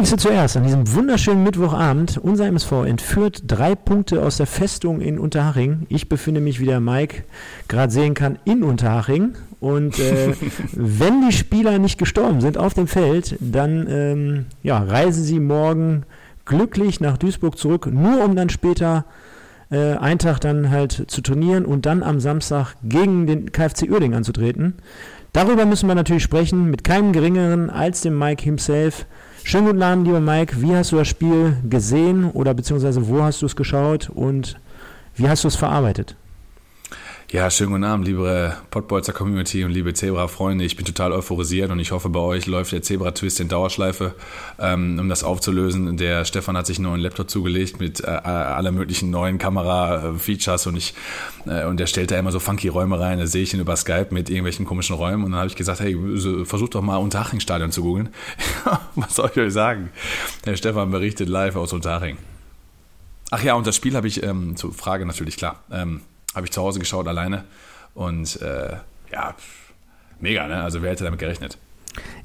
Wichtigste zuerst, an diesem wunderschönen Mittwochabend, unser MSV entführt drei Punkte aus der Festung in Unterhaching. Ich befinde mich, wie der Mike gerade sehen kann, in Unterhaching. Und äh, wenn die Spieler nicht gestorben sind auf dem Feld, dann ähm, ja, reisen sie morgen glücklich nach Duisburg zurück, nur um dann später äh, einen Tag dann halt zu trainieren und dann am Samstag gegen den KfC Uerdingen anzutreten. Darüber müssen wir natürlich sprechen, mit keinem geringeren als dem Mike himself. Schönen guten Abend, lieber Mike. Wie hast du das Spiel gesehen oder beziehungsweise wo hast du es geschaut und wie hast du es verarbeitet? Ja, schönen guten Abend, liebe Pottbolzer Community und liebe Zebra-Freunde. Ich bin total euphorisiert und ich hoffe, bei euch läuft der Zebra-Twist in Dauerschleife, ähm, um das aufzulösen. Der Stefan hat sich einen neuen Laptop zugelegt mit äh, aller möglichen neuen Kamera-Features und ich äh, und der stellt da immer so funky Räume rein. Da sehe ich ihn über Skype mit irgendwelchen komischen Räumen und dann habe ich gesagt, hey, versuch doch mal Unterhaching-Stadion zu googeln. Was soll ich euch sagen? Der Stefan berichtet live aus Unterhaching. Ach ja, und das Spiel habe ich, ähm, zur Frage natürlich klar, ähm, habe ich zu Hause geschaut alleine und äh, ja, mega, ne? Also wer hätte damit gerechnet?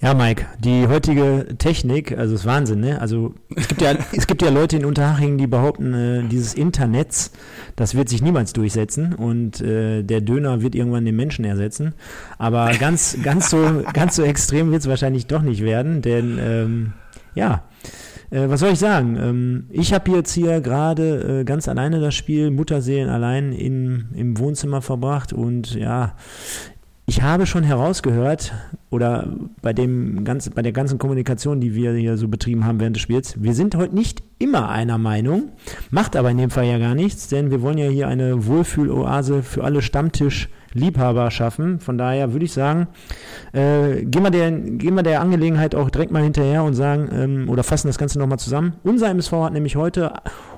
Ja, Mike, die heutige Technik, also ist Wahnsinn, ne? Also es gibt ja, es gibt ja Leute in Unterhaching, die behaupten, äh, dieses Internet, das wird sich niemals durchsetzen und äh, der Döner wird irgendwann den Menschen ersetzen. Aber ganz, ganz so, ganz so extrem wird es wahrscheinlich doch nicht werden, denn ähm, ja, äh, was soll ich sagen? Ähm, ich habe jetzt hier gerade äh, ganz alleine das Spiel Mutterseelen allein in, im Wohnzimmer verbracht und ja, ich habe schon herausgehört, oder bei, dem ganz, bei der ganzen Kommunikation, die wir hier so betrieben haben während des Spiels, wir sind heute nicht immer einer Meinung, macht aber in dem Fall ja gar nichts, denn wir wollen ja hier eine Wohlfühloase für alle Stammtisch- Liebhaber schaffen. Von daher würde ich sagen, äh, gehen, wir der, gehen wir der Angelegenheit auch direkt mal hinterher und sagen, ähm, oder fassen das Ganze nochmal zusammen. Unser MSV hat nämlich heute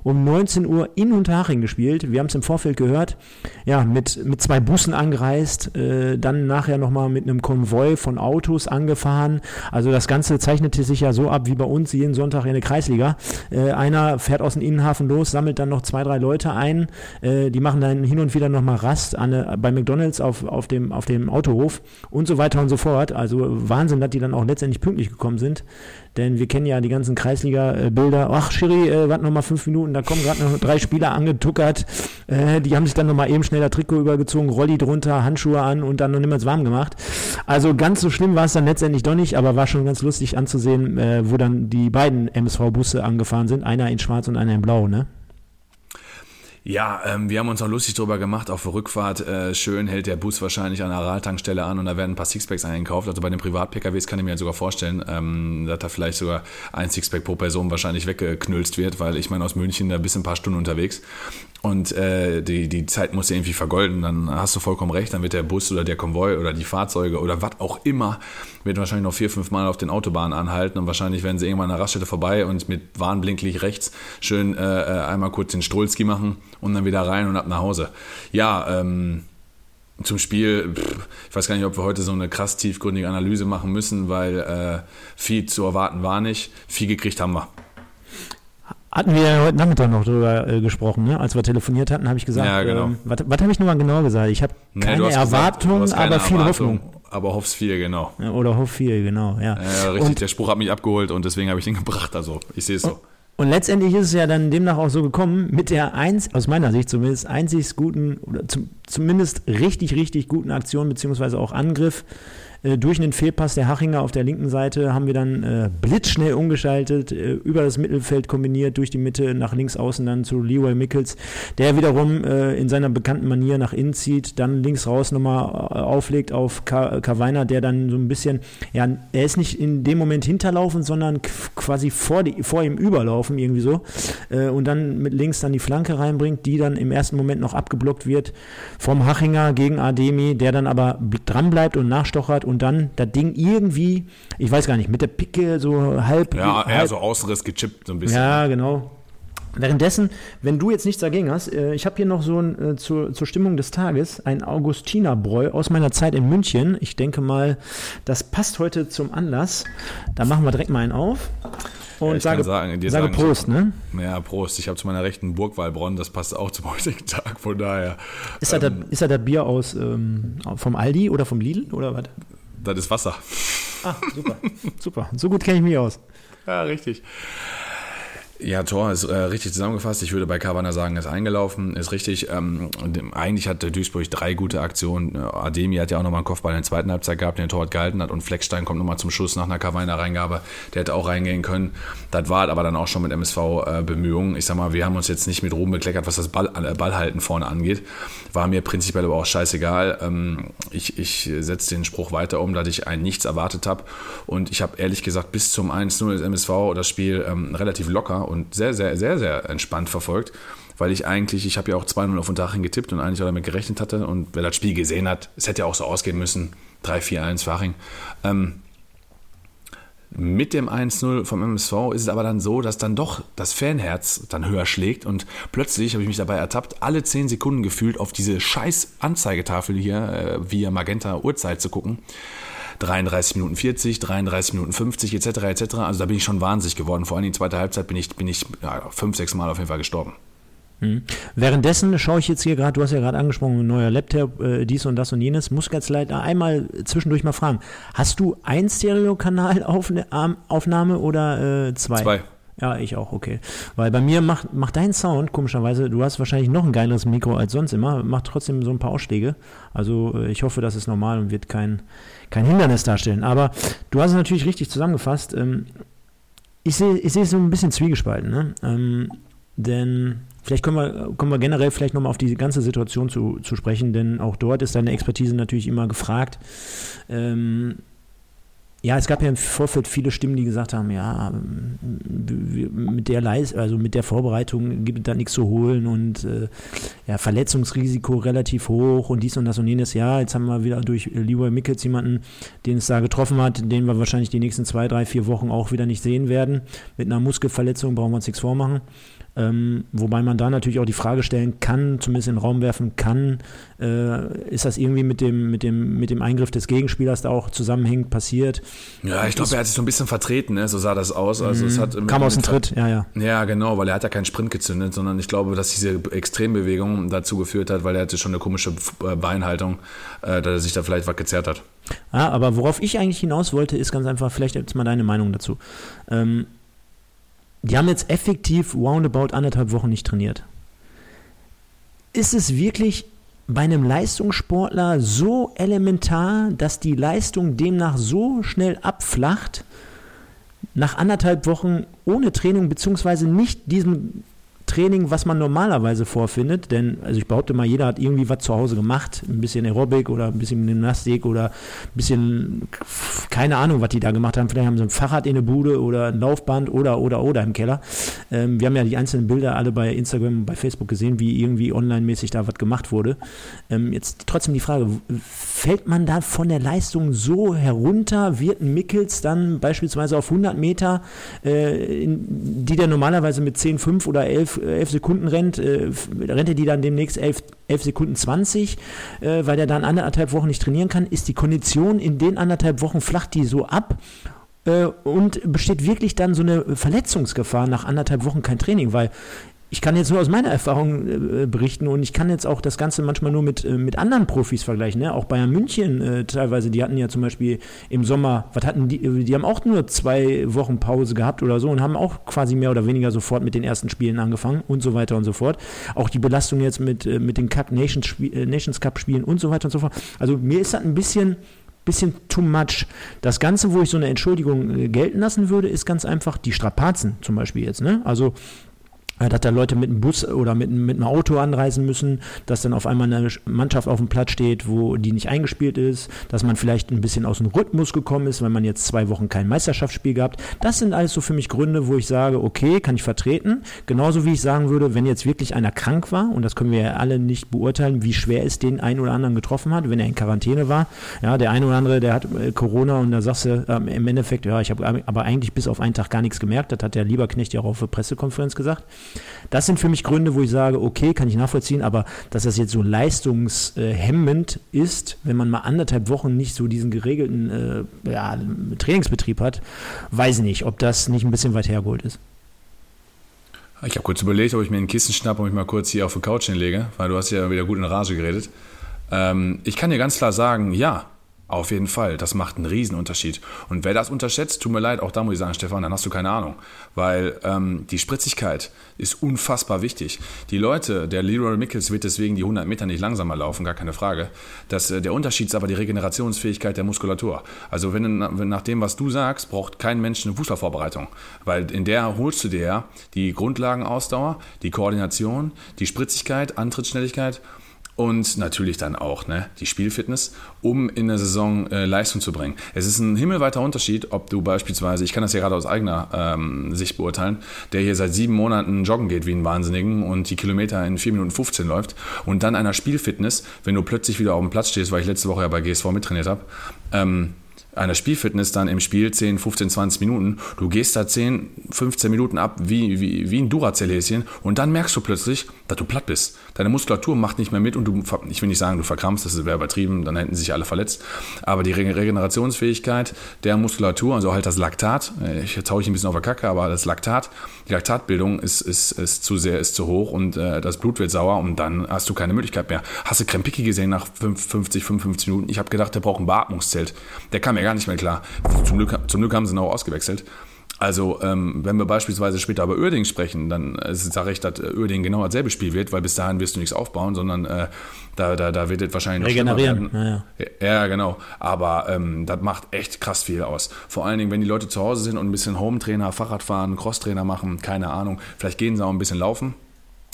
um 19 Uhr in Unterhaching gespielt. Wir haben es im Vorfeld gehört. Ja, mit, mit zwei Bussen angereist, äh, dann nachher nochmal mit einem Konvoi von Autos angefahren. Also das Ganze zeichnete sich ja so ab wie bei uns jeden Sonntag in der Kreisliga. Äh, einer fährt aus dem Innenhafen los, sammelt dann noch zwei, drei Leute ein. Äh, die machen dann hin und wieder nochmal Rast an, bei McDonalds McDonalds auf, auf, dem, auf dem Autohof und so weiter und so fort. Also Wahnsinn, dass die dann auch letztendlich pünktlich gekommen sind. Denn wir kennen ja die ganzen Kreisliga-Bilder. Ach, Schiri, äh, warte noch mal fünf Minuten, da kommen gerade noch drei Spieler angetuckert. Äh, die haben sich dann noch mal eben schneller Trikot übergezogen, Rolli drunter, Handschuhe an und dann noch niemals warm gemacht. Also ganz so schlimm war es dann letztendlich doch nicht, aber war schon ganz lustig anzusehen, äh, wo dann die beiden MSV-Busse angefahren sind. Einer in schwarz und einer in blau, ne? Ja, ähm, wir haben uns auch lustig drüber gemacht. Auf der Rückfahrt äh, schön hält der Bus wahrscheinlich an der Araltankstelle an und da werden ein paar Sixpacks eingekauft. Also bei den Privat-PKWs kann ich mir sogar vorstellen, ähm, dass da vielleicht sogar ein Sixpack pro Person wahrscheinlich weggeknülzt wird, weil ich meine, aus München da bis ein paar Stunden unterwegs und äh, die, die Zeit muss irgendwie vergolden. Dann hast du vollkommen recht, dann wird der Bus oder der Konvoi oder die Fahrzeuge oder was auch immer, wird wahrscheinlich noch vier, fünf Mal auf den Autobahnen anhalten und wahrscheinlich werden sie irgendwann an der Raststätte vorbei und mit Warnblinklicht rechts schön äh, äh einmal kurz den Strolski machen und dann wieder rein und ab nach Hause. Ja, ähm, zum Spiel, pff, ich weiß gar nicht, ob wir heute so eine krass tiefgründige Analyse machen müssen, weil äh, viel zu erwarten war nicht. Viel gekriegt haben wir. Hatten wir ja heute Nachmittag noch drüber äh, gesprochen, ne? als wir telefoniert hatten, habe ich gesagt, ja, genau. ähm, was, was habe ich nochmal genau gesagt? Ich habe keine nee, Erwartung, gesagt, keine aber viel Hoffnung. Aber hoffst viel, genau. Ja, oder hoff viel, genau, ja. ja richtig, und, der Spruch hat mich abgeholt und deswegen habe ich den gebracht, also ich sehe es so. Und letztendlich ist es ja dann demnach auch so gekommen, mit der eins, aus meiner Sicht zumindest, einzig guten, oder zum, zumindest richtig, richtig guten Aktion, beziehungsweise auch Angriff äh, durch einen Fehlpass der Hachinger auf der linken Seite haben wir dann äh, blitzschnell umgeschaltet, äh, über das Mittelfeld kombiniert, durch die Mitte nach links außen dann zu Leroy Mickels, der wiederum äh, in seiner bekannten Manier nach innen zieht, dann links raus nochmal äh, auflegt auf Kavainer, der dann so ein bisschen, ja, er ist nicht in dem Moment hinterlaufen, sondern quasi vor, die, vor ihm überlaufen, irgendwie so. Äh, und dann mit links dann die Flanke reinbringt, die dann im ersten Moment noch abgeblockt wird vom Hachinger gegen Ademi, der dann aber dran bleibt und nachstochert und dann das Ding irgendwie, ich weiß gar nicht, mit der Picke so halb. Ja, eher so Außenriss gechippt so ein bisschen. Ja, genau. Währenddessen, wenn du jetzt nichts dagegen hast, äh, ich habe hier noch so ein, äh, zur, zur Stimmung des Tages ein Augustinerbräu aus meiner Zeit in München. Ich denke mal, das passt heute zum Anlass. Da machen wir direkt mal einen auf. Und Ja, ich sage, sagen, sage sagen, Prost, ne? Ja, Prost. Ich habe zu meiner rechten Burgwalbronn, das passt auch zum heutigen Tag, von daher. Ist das, ähm, das, ist das Bier aus ähm, vom Aldi oder vom Lidl oder was? Das ist Wasser. Ah, super. super. So gut kenne ich mich aus. Ja, richtig. Ja, Tor ist äh, richtig zusammengefasst. Ich würde bei Cavana sagen, ist eingelaufen, ist richtig. Ähm, eigentlich hatte Duisburg drei gute Aktionen. Äh, Ademi hat ja auch nochmal einen Kopfball in der zweiten Halbzeit gehabt, den der Torwart gehalten hat. Und Fleckstein kommt nochmal zum Schuss nach einer Cavana-Reingabe. Der hätte auch reingehen können. Das war aber dann auch schon mit MSV-Bemühungen. ich sag mal, wir haben uns jetzt nicht mit Ruhm bekleckert, was das Ball, äh, Ballhalten vorne angeht. War mir prinzipiell aber auch scheißegal. Ähm, ich ich setze den Spruch weiter um, dass ich ein Nichts erwartet habe. Und ich habe ehrlich gesagt bis zum 1-0 des MSV das Spiel ähm, relativ locker und sehr, sehr, sehr, sehr entspannt verfolgt. Weil ich eigentlich, ich habe ja auch 2-0 auf Unterhaching getippt und eigentlich auch damit gerechnet hatte. Und wer das Spiel gesehen hat, es hätte ja auch so ausgehen müssen. 3-4-1 für Haching. Ähm, mit dem 1-0 vom MSV ist es aber dann so, dass dann doch das Fanherz dann höher schlägt und plötzlich habe ich mich dabei ertappt, alle 10 Sekunden gefühlt auf diese scheiß Anzeigetafel hier äh, via Magenta Uhrzeit zu gucken. 33 Minuten 40, 33 Minuten 50 etc. etc. Also da bin ich schon wahnsinnig geworden. Vor allem in die zweite Halbzeit bin ich, bin ich ja, fünf, sechs Mal auf jeden Fall gestorben. Währenddessen schaue ich jetzt hier gerade, du hast ja gerade angesprochen, neuer Laptop, äh, dies und das und jenes. Muss ganz leider einmal zwischendurch mal fragen. Hast du ein Stereo-Kanal-Aufnahme oder äh, zwei? Zwei. Ja, ich auch, okay. Weil bei mir macht, macht dein Sound, komischerweise, du hast wahrscheinlich noch ein geileres Mikro als sonst immer, macht trotzdem so ein paar Ausschläge. Also äh, ich hoffe, das ist normal und wird kein, kein Hindernis darstellen. Aber du hast es natürlich richtig zusammengefasst. Ähm, ich sehe ich sehe es so ein bisschen zwiegespalten, ne? Ähm, denn vielleicht kommen wir, kommen wir generell vielleicht nochmal auf die ganze Situation zu, zu sprechen, denn auch dort ist deine Expertise natürlich immer gefragt. Ähm, ja, es gab ja im Vorfeld viele Stimmen, die gesagt haben, ja, mit der Leis also mit der Vorbereitung gibt es da nichts zu holen und äh, ja, Verletzungsrisiko relativ hoch und dies und das und jenes. Ja, jetzt haben wir wieder durch Leroy Mickels jemanden, den es da getroffen hat, den wir wahrscheinlich die nächsten zwei, drei, vier Wochen auch wieder nicht sehen werden. Mit einer Muskelverletzung brauchen wir uns nichts vormachen. Ähm, wobei man da natürlich auch die Frage stellen kann, zumindest in den Raum werfen kann, äh, ist das irgendwie mit dem, mit, dem, mit dem Eingriff des Gegenspielers da auch zusammenhängend passiert? Ja, ich glaube, er hat sich so ein bisschen vertreten, ne? so sah das aus. Also es hat Mhm. Kam aus dem Tritt, ja, ja. Ja, genau, weil er hat ja keinen Sprint gezündet, sondern ich glaube, dass diese Extrembewegung dazu geführt hat, weil er hatte schon eine komische äh, Beinhaltung, äh, dass er sich da vielleicht was gezerrt hat. Ja, aber worauf ich eigentlich hinaus wollte, ist ganz einfach, vielleicht jetzt mal deine Meinung dazu. Ähm, die haben jetzt effektiv roundabout anderthalb Wochen nicht trainiert. Ist es wirklich bei einem Leistungssportler so elementar, dass die Leistung demnach so schnell abflacht, nach anderthalb Wochen ohne Training, beziehungsweise nicht diesem Training, was man normalerweise vorfindet, denn also ich behaupte mal, jeder hat irgendwie was zu Hause gemacht, ein bisschen Aerobic oder ein bisschen Gymnastik oder ein bisschen, keine Ahnung, was die da gemacht haben. Vielleicht haben sie ein Fahrrad in der Bude oder ein Laufband oder, oder, oder im Keller. Ähm, wir haben ja die einzelnen Bilder alle bei Instagram und bei Facebook gesehen, wie irgendwie online-mäßig da was gemacht wurde. Ähm, jetzt trotzdem die Frage, fällt man da von der Leistung so herunter, wird ein Mickels dann beispielsweise auf 100 Meter, äh, in, die der normalerweise mit 10, 5 oder 11, äh, 11 Sekunden rennt, äh, rennt er die dann demnächst 11, 11 Sekunden 20, äh, weil er dann anderthalb Wochen nicht trainieren kann, ist die Kondition in den anderthalb Wochen flacht die so ab äh, und besteht wirklich dann so eine Verletzungsgefahr nach anderthalb Wochen kein Training, weil ich kann jetzt nur aus meiner Erfahrung äh, berichten und ich kann jetzt auch das Ganze manchmal nur mit, äh, mit anderen Profis vergleichen. Ne? Auch Bayern München äh, teilweise, die hatten ja zum Beispiel im Sommer, was hatten die, äh, die haben auch nur zwei Wochen Pause gehabt oder so und haben auch quasi mehr oder weniger sofort mit den ersten Spielen angefangen und so weiter und so fort. Auch die Belastung jetzt mit, äh, mit den Cup Nations, äh, Nations Cup Spielen und so weiter und so fort. Also mir ist das ein bisschen bisschen too much. Das Ganze, wo ich so eine Entschuldigung gelten lassen würde, ist ganz einfach die Strapazen zum Beispiel jetzt. Ne? Also dass da Leute mit einem Bus oder mit, einem- mit einem Auto anreisen müssen, dass dann auf einmal eine Mannschaft auf dem Platz steht, wo die nicht eingespielt ist, dass man vielleicht ein bisschen aus dem Rhythmus gekommen ist, weil man jetzt zwei Wochen kein Meisterschaftsspiel gehabt. Das sind alles so für mich Gründe, wo ich sage, okay, kann ich vertreten. Genauso wie ich sagen würde, wenn jetzt wirklich einer krank war, und das können wir ja alle nicht beurteilen, wie schwer es den einen oder anderen getroffen hat, wenn er in Quarantäne war. Ja, der eine oder andere, der hat äh, Corona und da sagst du ähm, im Endeffekt, ja, ich habe aber eigentlich bis auf einen Tag gar nichts gemerkt. Das hat der Lieberknecht ja auch auf der Pressekonferenz gesagt. Das sind für mich Gründe, wo ich sage, okay, kann ich nachvollziehen, aber dass das jetzt so leistungshemmend ist, wenn man mal anderthalb Wochen nicht so diesen geregelten äh, ja, Trainingsbetrieb hat, weiß ich nicht, ob das nicht ein bisschen weit hergeholt ist. Ich habe kurz überlegt, ob ich mir ein Kissen schnappe und mich mal kurz hier auf die Couch hinlege, weil du hast ja wieder gut in Rage geredet. Ähm, ich kann dir ganz klar sagen, ja, auf jeden Fall, das macht einen Riesenunterschied. Und wer das unterschätzt, tut mir leid, auch da muss ich sagen, Stefan, dann hast du keine Ahnung. Weil ähm, die Spritzigkeit ist unfassbar wichtig. Die Leute, der Leroy Mickels wird deswegen die 100 Meter nicht langsamer laufen, gar keine Frage. Das, äh, der Unterschied ist aber die Regenerationsfähigkeit der Muskulatur. Also wenn, wenn nach dem, was du sagst, braucht kein Mensch eine Fußballvorbereitung. Weil in der holst du dir die Grundlagenausdauer, die Koordination, die Spritzigkeit, Antrittsschnelligkeit und natürlich dann auch ne, die Spielfitness, um in der Saison äh, Leistung zu bringen. Es ist ein himmelweiter Unterschied, ob du beispielsweise, ich kann das ja gerade aus eigener ähm, Sicht beurteilen, der hier seit sieben Monaten joggen geht wie ein Wahnsinnigen und die Kilometer in 4 Minuten 15 läuft und dann einer Spielfitness, wenn du plötzlich wieder auf dem Platz stehst, weil ich letzte Woche ja bei GSV mittrainiert habe, ähm, einer Spielfitness dann im Spiel 10, 15, 20 Minuten. Du gehst da 10, 15 Minuten ab wie, wie, wie ein Duracell-Häschen und dann merkst du plötzlich, dass du platt bist. Deine Muskulatur macht nicht mehr mit und du, ich will nicht sagen, du verkrampfst, das wäre übertrieben, dann hätten sich alle verletzt. Aber die Regenerationsfähigkeit der Muskulatur, also halt das Laktat, äh, ich haue ich ein bisschen auf der Kacke, aber das Laktat, die Laktatbildung ist, ist, ist zu sehr, ist zu hoch und äh, das Blut wird sauer und dann hast du keine Möglichkeit mehr. Hast du Krempicki gesehen nach 50, 55 Minuten? Ich habe gedacht, der braucht ein Beatmungszelt. Der kam mir gar nicht mehr klar. Zum Glück, zum Glück haben sie ihn auch ausgewechselt. Also, ähm, wenn wir beispielsweise später über Uerding sprechen, dann äh, sage ich, dass Uerding genau dasselbe Spiel wird, weil bis dahin wirst du nichts aufbauen, sondern äh, da, da, da wird es wahrscheinlich Regenerieren. Ja, ja. ja, genau. Aber ähm, das macht echt krass viel aus. Vor allen Dingen, wenn die Leute zu Hause sind und ein bisschen Home-Trainer, Fahrradfahren, Crosstrainer machen, keine Ahnung. Vielleicht gehen sie auch ein bisschen laufen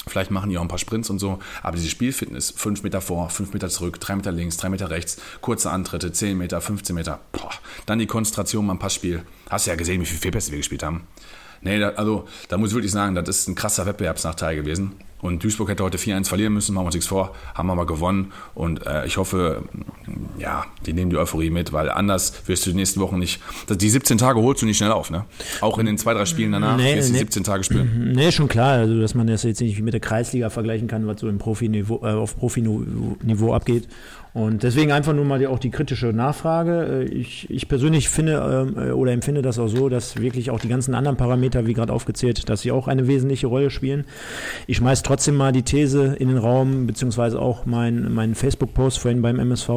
Vielleicht machen die auch ein paar Sprints und so, aber diese Spielfitness, 5 Meter vor, 5 Meter zurück, 3 Meter links, 3 Meter rechts, kurze Antritte, 10 Meter, 15 Meter, boah. dann die Konzentration beim Passspiel. Hast du ja gesehen, wie viele Fehlpässe wir gespielt haben. Nee, da, also da muss ich wirklich sagen, das ist ein krasser Wettbewerbsnachteil gewesen. Und Duisburg hätte heute 4-1 verlieren müssen, machen wir uns nichts vor, haben aber gewonnen. Und äh, ich hoffe, ja, die nehmen die Euphorie mit, weil anders wirst du die nächsten Wochen nicht. Die 17 Tage holst du nicht schnell auf, ne? Auch in den zwei, drei Spielen danach nee, wirst du nee. 17 Tage spielen. Nee, schon klar, also dass man das jetzt nicht mit der Kreisliga vergleichen kann, was so im Profiniveau, äh, auf Profiniveau abgeht. Und deswegen einfach nur mal die, auch die kritische Nachfrage. Äh, ich, ich persönlich finde ähm, äh, oder empfinde das auch so, dass wirklich auch die ganzen anderen Parameter, wie gerade aufgezählt, dass sie auch eine wesentliche Rolle spielen. Ich schmeiß trotzdem mal die These in den Raum, beziehungsweise auch meinen mein Facebook-Post vorhin beim MSV.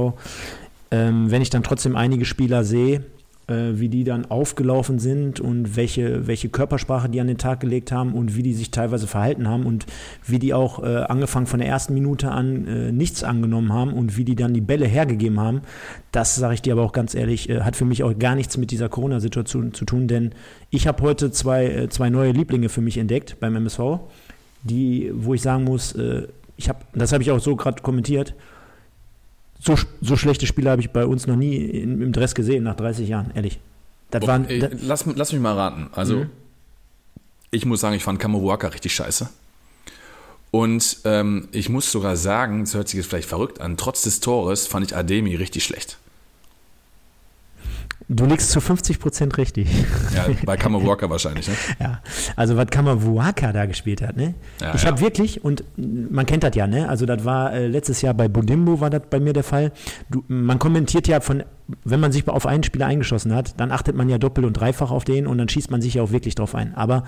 Ähm, wenn ich dann trotzdem einige Spieler sehe, wie die dann aufgelaufen sind und welche, welche Körpersprache die an den Tag gelegt haben und wie die sich teilweise verhalten haben und wie die auch äh, angefangen von der ersten Minute an äh, nichts angenommen haben und wie die dann die Bälle hergegeben haben. Das sage ich dir aber auch ganz ehrlich, äh, hat für mich auch gar nichts mit dieser Corona-Situation zu tun, denn ich habe heute zwei, äh, zwei neue Lieblinge für mich entdeckt beim MSV, die, wo ich sagen muss, äh, ich habe, das habe ich auch so gerade kommentiert, so, so schlechte Spiele habe ich bei uns noch nie in, im Dress gesehen, nach 30 Jahren, ehrlich. Das oh, waren, ey, lass, lass mich mal raten. Also, mhm. ich muss sagen, ich fand Kamuruaka richtig scheiße. Und ähm, ich muss sogar sagen, das hört sich jetzt vielleicht verrückt an, trotz des Tores fand ich Ademi richtig schlecht. Du liegst zu 50 Prozent richtig. Ja, bei Kamavuaka wahrscheinlich, ne? Ja, also was Kamavuaka da gespielt hat, ne? Ja, ich ja. habe wirklich, und man kennt das ja, ne? Also das war äh, letztes Jahr bei Budimbo war das bei mir der Fall. Du, man kommentiert ja von, wenn man sich auf einen Spieler eingeschossen hat, dann achtet man ja doppelt und dreifach auf den und dann schießt man sich ja auch wirklich drauf ein. Aber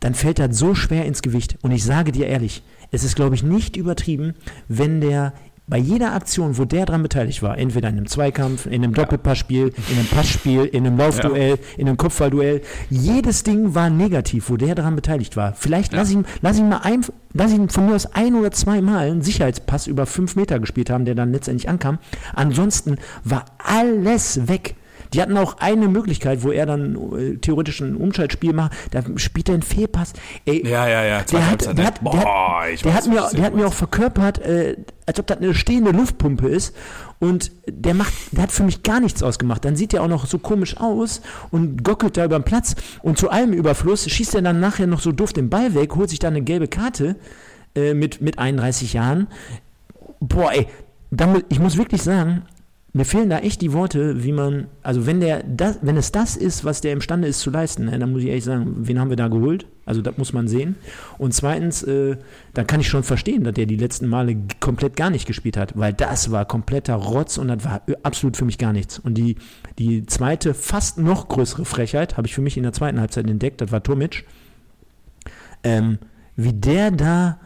dann fällt das so schwer ins Gewicht. Und ich sage dir ehrlich, es ist, glaube ich, nicht übertrieben, wenn der bei jeder Aktion, wo der dran beteiligt war, entweder in einem Zweikampf, in einem Doppelpassspiel, in einem Passspiel, in einem Laufduell, ja. in einem Kopfballduell, jedes Ding war negativ, wo der dran beteiligt war. Vielleicht ja. lass ihn, lass ihn mal ein, lass ihn von mir aus ein oder zwei Mal einen Sicherheitspass über fünf Meter gespielt haben, der dann letztendlich ankam. Ansonsten war alles weg. Die hatten auch eine Möglichkeit, wo er dann äh, theoretisch ein Umschaltspiel macht. Da spielt er einen Fehlpass. Ey, ja, ja, ja. Der hat, der, hat, Boah, der, der weiß, hat, mir, der hat mir auch verkörpert, äh, als ob das eine stehende Luftpumpe ist. Und der macht, der hat für mich gar nichts ausgemacht. Dann sieht er auch noch so komisch aus und gockelt da über den Platz. Und zu allem Überfluss schießt er dann nachher noch so doof den Ball weg, holt sich dann eine gelbe Karte äh, mit, mit 31 Jahren. Boah, ey, dann, ich muss wirklich sagen, mir fehlen da echt die Worte, wie man, also wenn der das, wenn es das ist, was der imstande ist zu leisten, ne, dann muss ich ehrlich sagen, wen haben wir da geholt? Also das muss man sehen. Und zweitens, äh, dann kann ich schon verstehen, dass der die letzten Male komplett gar nicht gespielt hat, weil das war kompletter Rotz und das war absolut für mich gar nichts. Und die, die zweite, fast noch größere Frechheit habe ich für mich in der zweiten Halbzeit entdeckt, das war Tomic. Ähm, wie der da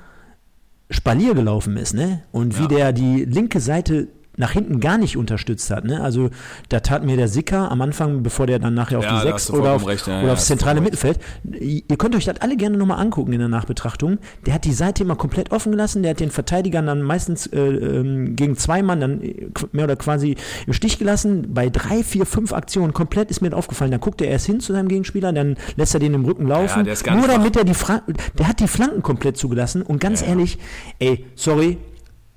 Spalier gelaufen ist, ne? Und wie Ja. der die linke Seite nach hinten gar nicht unterstützt hat. Ne? Also da tat mir der Sicker am Anfang, bevor der dann nachher auf Ja, die da 6 hast du oder, auf, recht. Ja, oder ja, aufs zentrale Mittelfeld. Ihr könnt euch das alle gerne nochmal angucken in der Nachbetrachtung. Der hat die Seite immer komplett offen gelassen, der hat den Verteidigern dann meistens äh, ähm, gegen zwei Mann dann äh, mehr oder quasi im Stich gelassen. Bei drei, vier, fünf Aktionen komplett ist mir das aufgefallen. Dann guckt er erst hin zu seinem Gegenspieler, dann lässt er den im Rücken laufen. Nur damit er die Fra der hat die Flanken komplett zugelassen und ganz ehrlich, ey, sorry,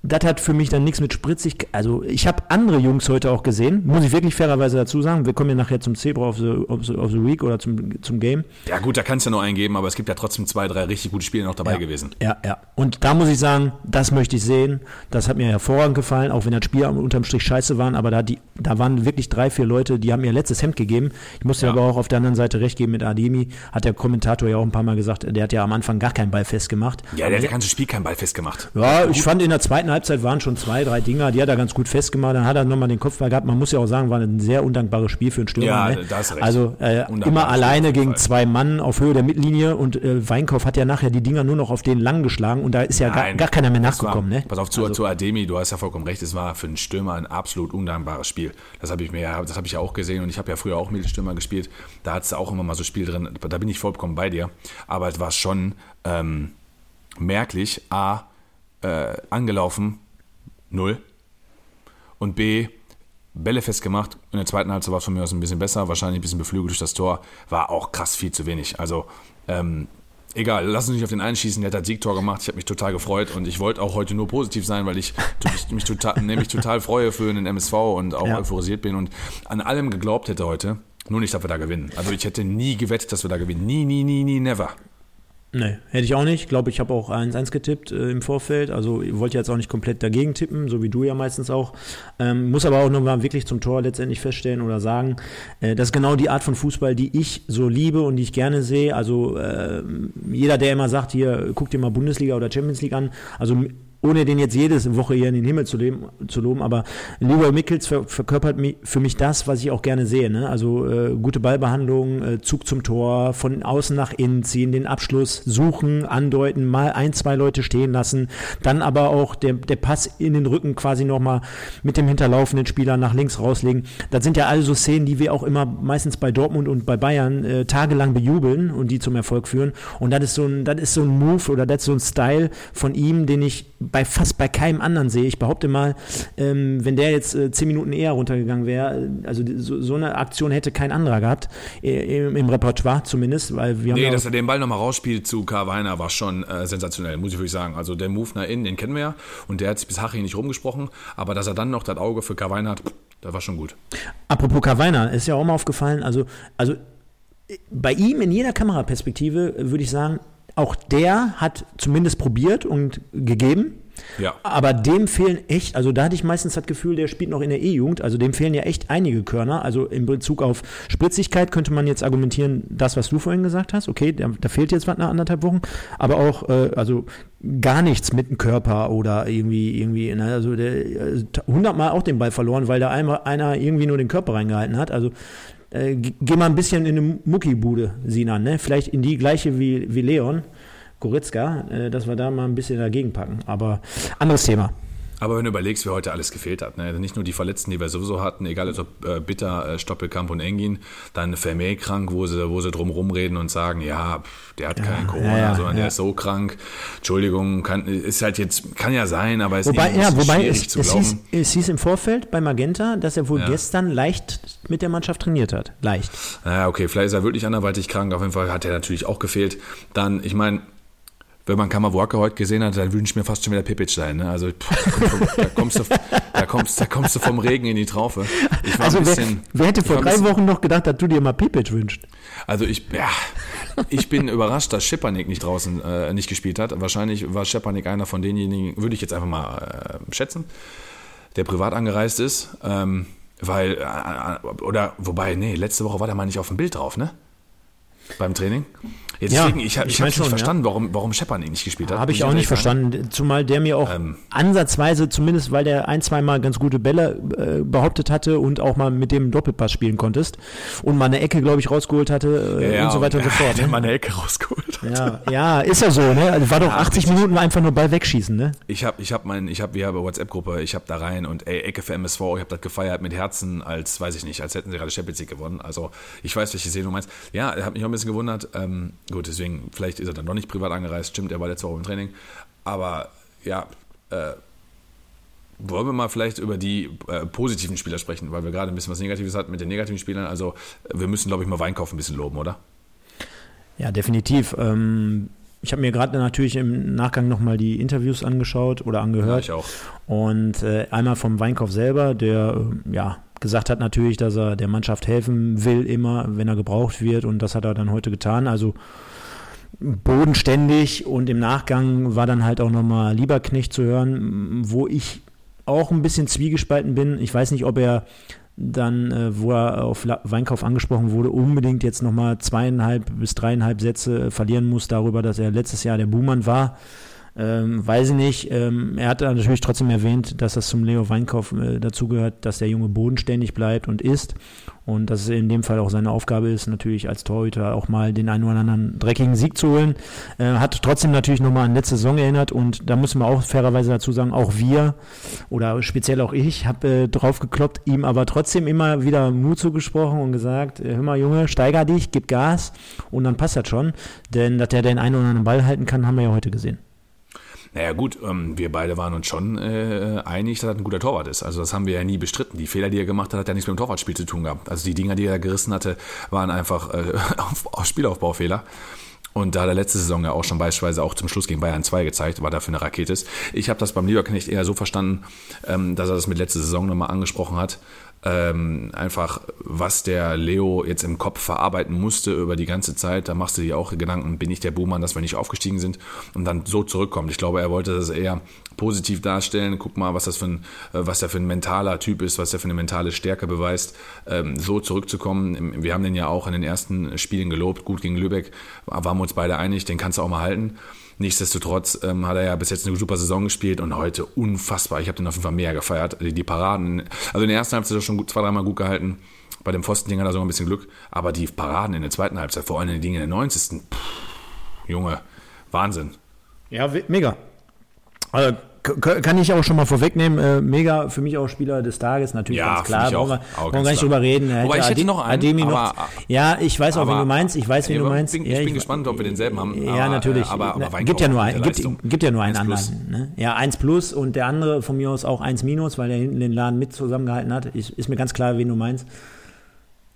das hat für mich dann nichts mit spritzig. Also ich habe andere Jungs heute auch gesehen, muss ich wirklich fairerweise dazu sagen. Wir kommen ja nachher zum Zebra of the, of the, of the Week oder zum, zum Game. Ja gut, da kannst du ja nur eingeben, aber es gibt ja trotzdem zwei, drei richtig gute Spiele noch dabei ja. gewesen. Ja, ja. Und da muss ich sagen, das möchte ich sehen. Das hat mir hervorragend gefallen, auch wenn das Spiel unterm Strich scheiße waren. Aber da, die, da waren wirklich drei, vier Leute, die haben ihr letztes Hemd gegeben. Ich muss dir Ja. aber auch auf der anderen Seite recht geben mit Ademi. Hat der Kommentator ja auch ein paar Mal gesagt, der hat ja am Anfang gar keinen Ball festgemacht. Ja, der hat das ganze Spiel kein Ball festgemacht. Ja, ich fand in der zweiten Halbzeit waren schon zwei, drei Dinger, die hat er ganz gut festgemacht. Dann hat er nochmal den Kopfball gehabt. Man muss ja auch sagen, war ein sehr undankbares Spiel für einen Stürmer. Ja, ne? da hast du recht. Also äh, immer alleine gegen zwei Mann auf Höhe der Mittellinie und äh, Weinkauf hat ja nachher die Dinger nur noch auf den lang geschlagen und da ist ja gar, Nein, gar keiner mehr das nachgekommen. War, ne? Pass auf, zu, Also, zu Ademi, du hast ja vollkommen recht, es war für einen Stürmer ein absolut undankbares Spiel. Das habe ich mir ja, das habe ich ja auch gesehen und ich habe ja früher auch Mittelstürmer gespielt. Da hat es auch immer mal so Spiel drin, da bin ich vollkommen bei dir. Aber es war schon ähm, merklich, A, äh, angelaufen, null. Und B, Bälle festgemacht. In der zweiten Halbzeit war es von mir aus ein bisschen besser, wahrscheinlich ein bisschen beflügelt durch das Tor. War auch krass viel zu wenig. Also, ähm, egal, lass uns nicht auf den einschießen. Der hat das Siegtor gemacht. Ich habe mich total gefreut und ich wollte auch heute nur positiv sein, weil ich mich, mich total, nämlich total freue für den MSV und auch Ja. euphorisiert bin und an allem geglaubt hätte heute. Nur nicht, dass wir da gewinnen. Also ich hätte nie gewettet, dass wir da gewinnen. Nie, nie, nie, nie, never. Nee, hätte ich auch nicht. Ich glaube, ich habe auch 1-1 getippt äh, im Vorfeld. Also ich wollte jetzt auch nicht komplett dagegen tippen, so wie du ja meistens auch. Ähm, muss aber auch nochmal wirklich zum Tor letztendlich feststellen oder sagen, äh, das ist genau die Art von Fußball, die ich so liebe und die ich gerne sehe. Also äh, jeder, der immer sagt, hier, guck dir mal Bundesliga oder Champions League an, also ohne den jetzt jede Woche hier in den Himmel zu, leben, zu loben, aber Leroy Mickels ver verkörpert mi für mich das, was ich auch gerne sehe. Ne? Also äh, gute Ballbehandlung, äh, Zug zum Tor, von außen nach innen ziehen, den Abschluss suchen, andeuten, mal ein, zwei Leute stehen lassen, dann aber auch der, der Pass in den Rücken quasi nochmal mit dem hinterlaufenden Spieler nach links rauslegen. Das sind ja alle so Szenen, die wir auch immer meistens bei Dortmund und bei Bayern äh, tagelang bejubeln und die zum Erfolg führen. Und das ist so ein, das ist so ein Move oder das ist so ein Style von ihm, den ich bei fast bei keinem anderen sehe. Ich behaupte mal, ähm, wenn der jetzt äh, zehn Minuten eher runtergegangen wäre, äh, also so, so eine Aktion hätte kein anderer gehabt, äh, im, im Repertoire zumindest, weil wir haben Nee, ja dass er den Ball nochmal rausspielt zu Carvajal war schon äh, sensationell, muss ich wirklich sagen. Also der Move nach innen, den kennen wir ja. Und der hat sich bis Hachi nicht rumgesprochen. Aber dass er dann noch das Auge für Carvajal hat, das war schon gut. Apropos Carvajal, ist ja auch mal aufgefallen, also, also äh, bei ihm in jeder Kameraperspektive würde ich sagen, auch der hat zumindest probiert und gegeben. Ja. Aber dem fehlen echt, also da hatte ich meistens das Gefühl, der spielt noch in der E-Jugend, also dem fehlen ja echt einige Körner. Also in Bezug auf Spritzigkeit könnte man jetzt argumentieren, das, was du vorhin gesagt hast, okay, da, da fehlt jetzt was nach anderthalb Wochen, aber auch, äh, also gar nichts mit dem Körper oder irgendwie, irgendwie, ne, also äh, hundertmal auch den Ball verloren, weil da einmal einer irgendwie nur den Körper reingehalten hat. Also äh, ge- geh mal ein bisschen in eine Muckibude, Sinan, ne? Vielleicht in die gleiche wie, wie Leon. Goretzka, äh, dass wir da mal ein bisschen dagegen packen. Aber anderes Thema. Aber wenn du überlegst, wer heute alles gefehlt hat, ne? Also nicht nur die Verletzten, die wir sowieso hatten, egal ob äh, Bitter, äh, Stoppelkamp und Engin, dann Vermey krank, wo sie, wo sie drum rumreden und sagen, ja, pff, der hat kein Corona, ja, ja, sondern ja. der ist so krank. Entschuldigung, kann, ist halt jetzt, kann ja sein, aber ist Wobei, ja, wobei schwierig es, zu es, glauben. hieß, es hieß im Vorfeld bei Magenta, dass er wohl Ja. gestern leicht mit der Mannschaft trainiert hat. Leicht. Ja, okay, vielleicht ist er wirklich anderweitig krank. Auf jeden Fall hat er natürlich auch gefehlt. Dann, ich meine, wenn man Kammerwalker heute gesehen hat, dann wünsche ich mir fast schon wieder Pipic sein. Ne? Also pff, da, kommst du, da, kommst, da kommst du vom Regen in die Traufe. Ich war Also ein wer, bisschen, wer hätte ich vor drei bisschen- Wochen noch gedacht, dass du dir mal Pipic wünscht? Also ich, ja, ich bin überrascht, dass Schepanik nicht draußen äh, nicht gespielt hat. Wahrscheinlich war Schepanik einer von denjenigen, würde ich jetzt einfach mal äh, schätzen, der privat angereist ist. Ähm, weil, äh, oder, wobei, nee, letzte Woche war der mal nicht auf dem Bild drauf, ne? Beim Training. Jetzt Ja, deswegen, ich habe ich ich schon, nicht ja. verstanden, warum, warum Shepard nicht gespielt hat. Habe ich auch nicht sagen. verstanden, zumal der mir auch Ähm. ansatzweise, zumindest weil der ein, zwei Mal ganz gute Bälle äh, behauptet hatte und auch mal mit dem Doppelpass spielen konntest und mal eine Ecke, glaube ich, rausgeholt hatte äh, Ja, und so weiter und so fort. Der Ne? mal eine Ecke rausgeholt. hat. Ja, ja, ist ja so, ne? Also war doch 80 Minuten einfach nur Ball wegschießen, ne? Ich habe, ich habe mein, ich habe, wir haben WhatsApp-Gruppe, ich habe da rein und ey, Ecke für MSV, ich habe das gefeiert mit Herzen, als, weiß ich nicht, als hätten sie gerade Champions League gewonnen. Also ich weiß, welche Szene du meinst. Ja, er hat mich auch ein bisschen gewundert. Ähm, gut, deswegen, vielleicht ist er dann doch nicht privat angereist. Stimmt, er war letzte Woche im Training. Aber ja, äh, wollen wir mal vielleicht über die äh, positiven Spieler sprechen, weil wir gerade ein bisschen was Negatives hatten mit den negativen Spielern. Also wir müssen, glaube ich, mal Weinkauf ein bisschen loben, oder? Ja, definitiv. Ähm, ich habe mir gerade natürlich im Nachgang nochmal die Interviews angeschaut oder Ja, angehört. ich auch. Und äh, einmal vom Weinkauf selber, der äh, ja gesagt hat natürlich, dass er der Mannschaft helfen will, immer, wenn er gebraucht wird. Und das hat er dann heute getan. Also bodenständig und im Nachgang war dann halt auch nochmal Lieberknecht zu hören, wo ich auch ein bisschen zwiegespalten bin. Ich weiß nicht, ob er dann, äh, wo er auf Weinkauf angesprochen wurde, unbedingt jetzt nochmal zweieinhalb bis dreieinhalb Sätze verlieren muss darüber, dass er letztes Jahr der Buhmann war. Ähm, weiß ich nicht. Ähm, er hat natürlich trotzdem erwähnt, dass das zum Leo Weinkauf äh, dazugehört, dass der Junge bodenständig bleibt und ist. Und dass es in dem Fall auch seine Aufgabe ist, natürlich als Torhüter auch mal den einen oder anderen dreckigen Sieg zu holen. Äh, hat trotzdem natürlich nochmal an letzte Saison erinnert und da müssen wir auch fairerweise dazu sagen, auch wir oder speziell auch ich habe äh, drauf gekloppt, ihm aber trotzdem immer wieder Mut zugesprochen und gesagt, äh, hör mal Junge, steiger dich, gib Gas und dann passt das schon. Denn dass der den einen oder anderen Ball halten kann, haben wir ja heute gesehen. Naja gut, ähm, wir beide waren uns schon äh, einig, dass er ein guter Torwart ist. Also das haben wir ja nie bestritten. Die Fehler, die er gemacht hat, hat ja nichts mit dem Torwartspiel zu tun gehabt. Also die Dinger, die er gerissen hatte, waren einfach äh, auf, auf Spielaufbaufehler. Und da hat er letzte Saison ja auch schon beispielsweise auch zum Schluss gegen Bayern 2 gezeigt, war dafür eine Rakete ist. Ich habe das beim Lieberknecht eher so verstanden, ähm, dass er das mit letzter Saison nochmal angesprochen hat. Ähm, einfach, was der Leo jetzt im Kopf verarbeiten musste über die ganze Zeit. Da machst du dir auch Gedanken, bin ich der Buhmann, dass wir nicht aufgestiegen sind und dann so zurückkommt. Ich glaube, er wollte das eher positiv darstellen. Guck mal, was das für ein, äh, was der für ein mentaler Typ ist, was der für eine mentale Stärke beweist, ähm, so zurückzukommen. Wir haben den ja auch in den ersten Spielen gelobt, gut gegen Lübeck, waren wir uns beide einig, den kannst du auch mal halten. Nichtsdestotrotz ähm, hat er ja bis jetzt eine super Saison gespielt und heute unfassbar. Ich habe den auf jeden Fall mehr gefeiert. Die, Paraden, also in der ersten Halbzeit er schon gut, zwei, dreimal gut gehalten. Bei dem Pfostending hat er sogar ein bisschen Glück. Aber die Paraden in der zweiten Halbzeit, vor allem die Dinge in der 90. Pff, Junge, Wahnsinn. Ja, mega. Also, kann ich auch schon mal vorwegnehmen, äh, mega für mich auch Spieler des Tages, natürlich Ja, ganz klar, brauchen wir, gar nicht drüber reden. Wobei, ich hätte noch einen, Ademi noch, aber- ja, ich weiß auch, wen aber- du meinst, ich weiß, wen du aber meinst. bin- ich ja, bin gespannt, ob wir denselben haben, Ja, aber, natürlich. äh, aber- aber Weinkauf gibt ja nur der gibt, gibt ja nur einen Eins plus. anderen. Ne? Ja, 1 plus und der andere von mir aus auch 1 minus, weil er hinten den Laden mit zusammengehalten hat. Ist, ist mir ganz klar, wen du meinst.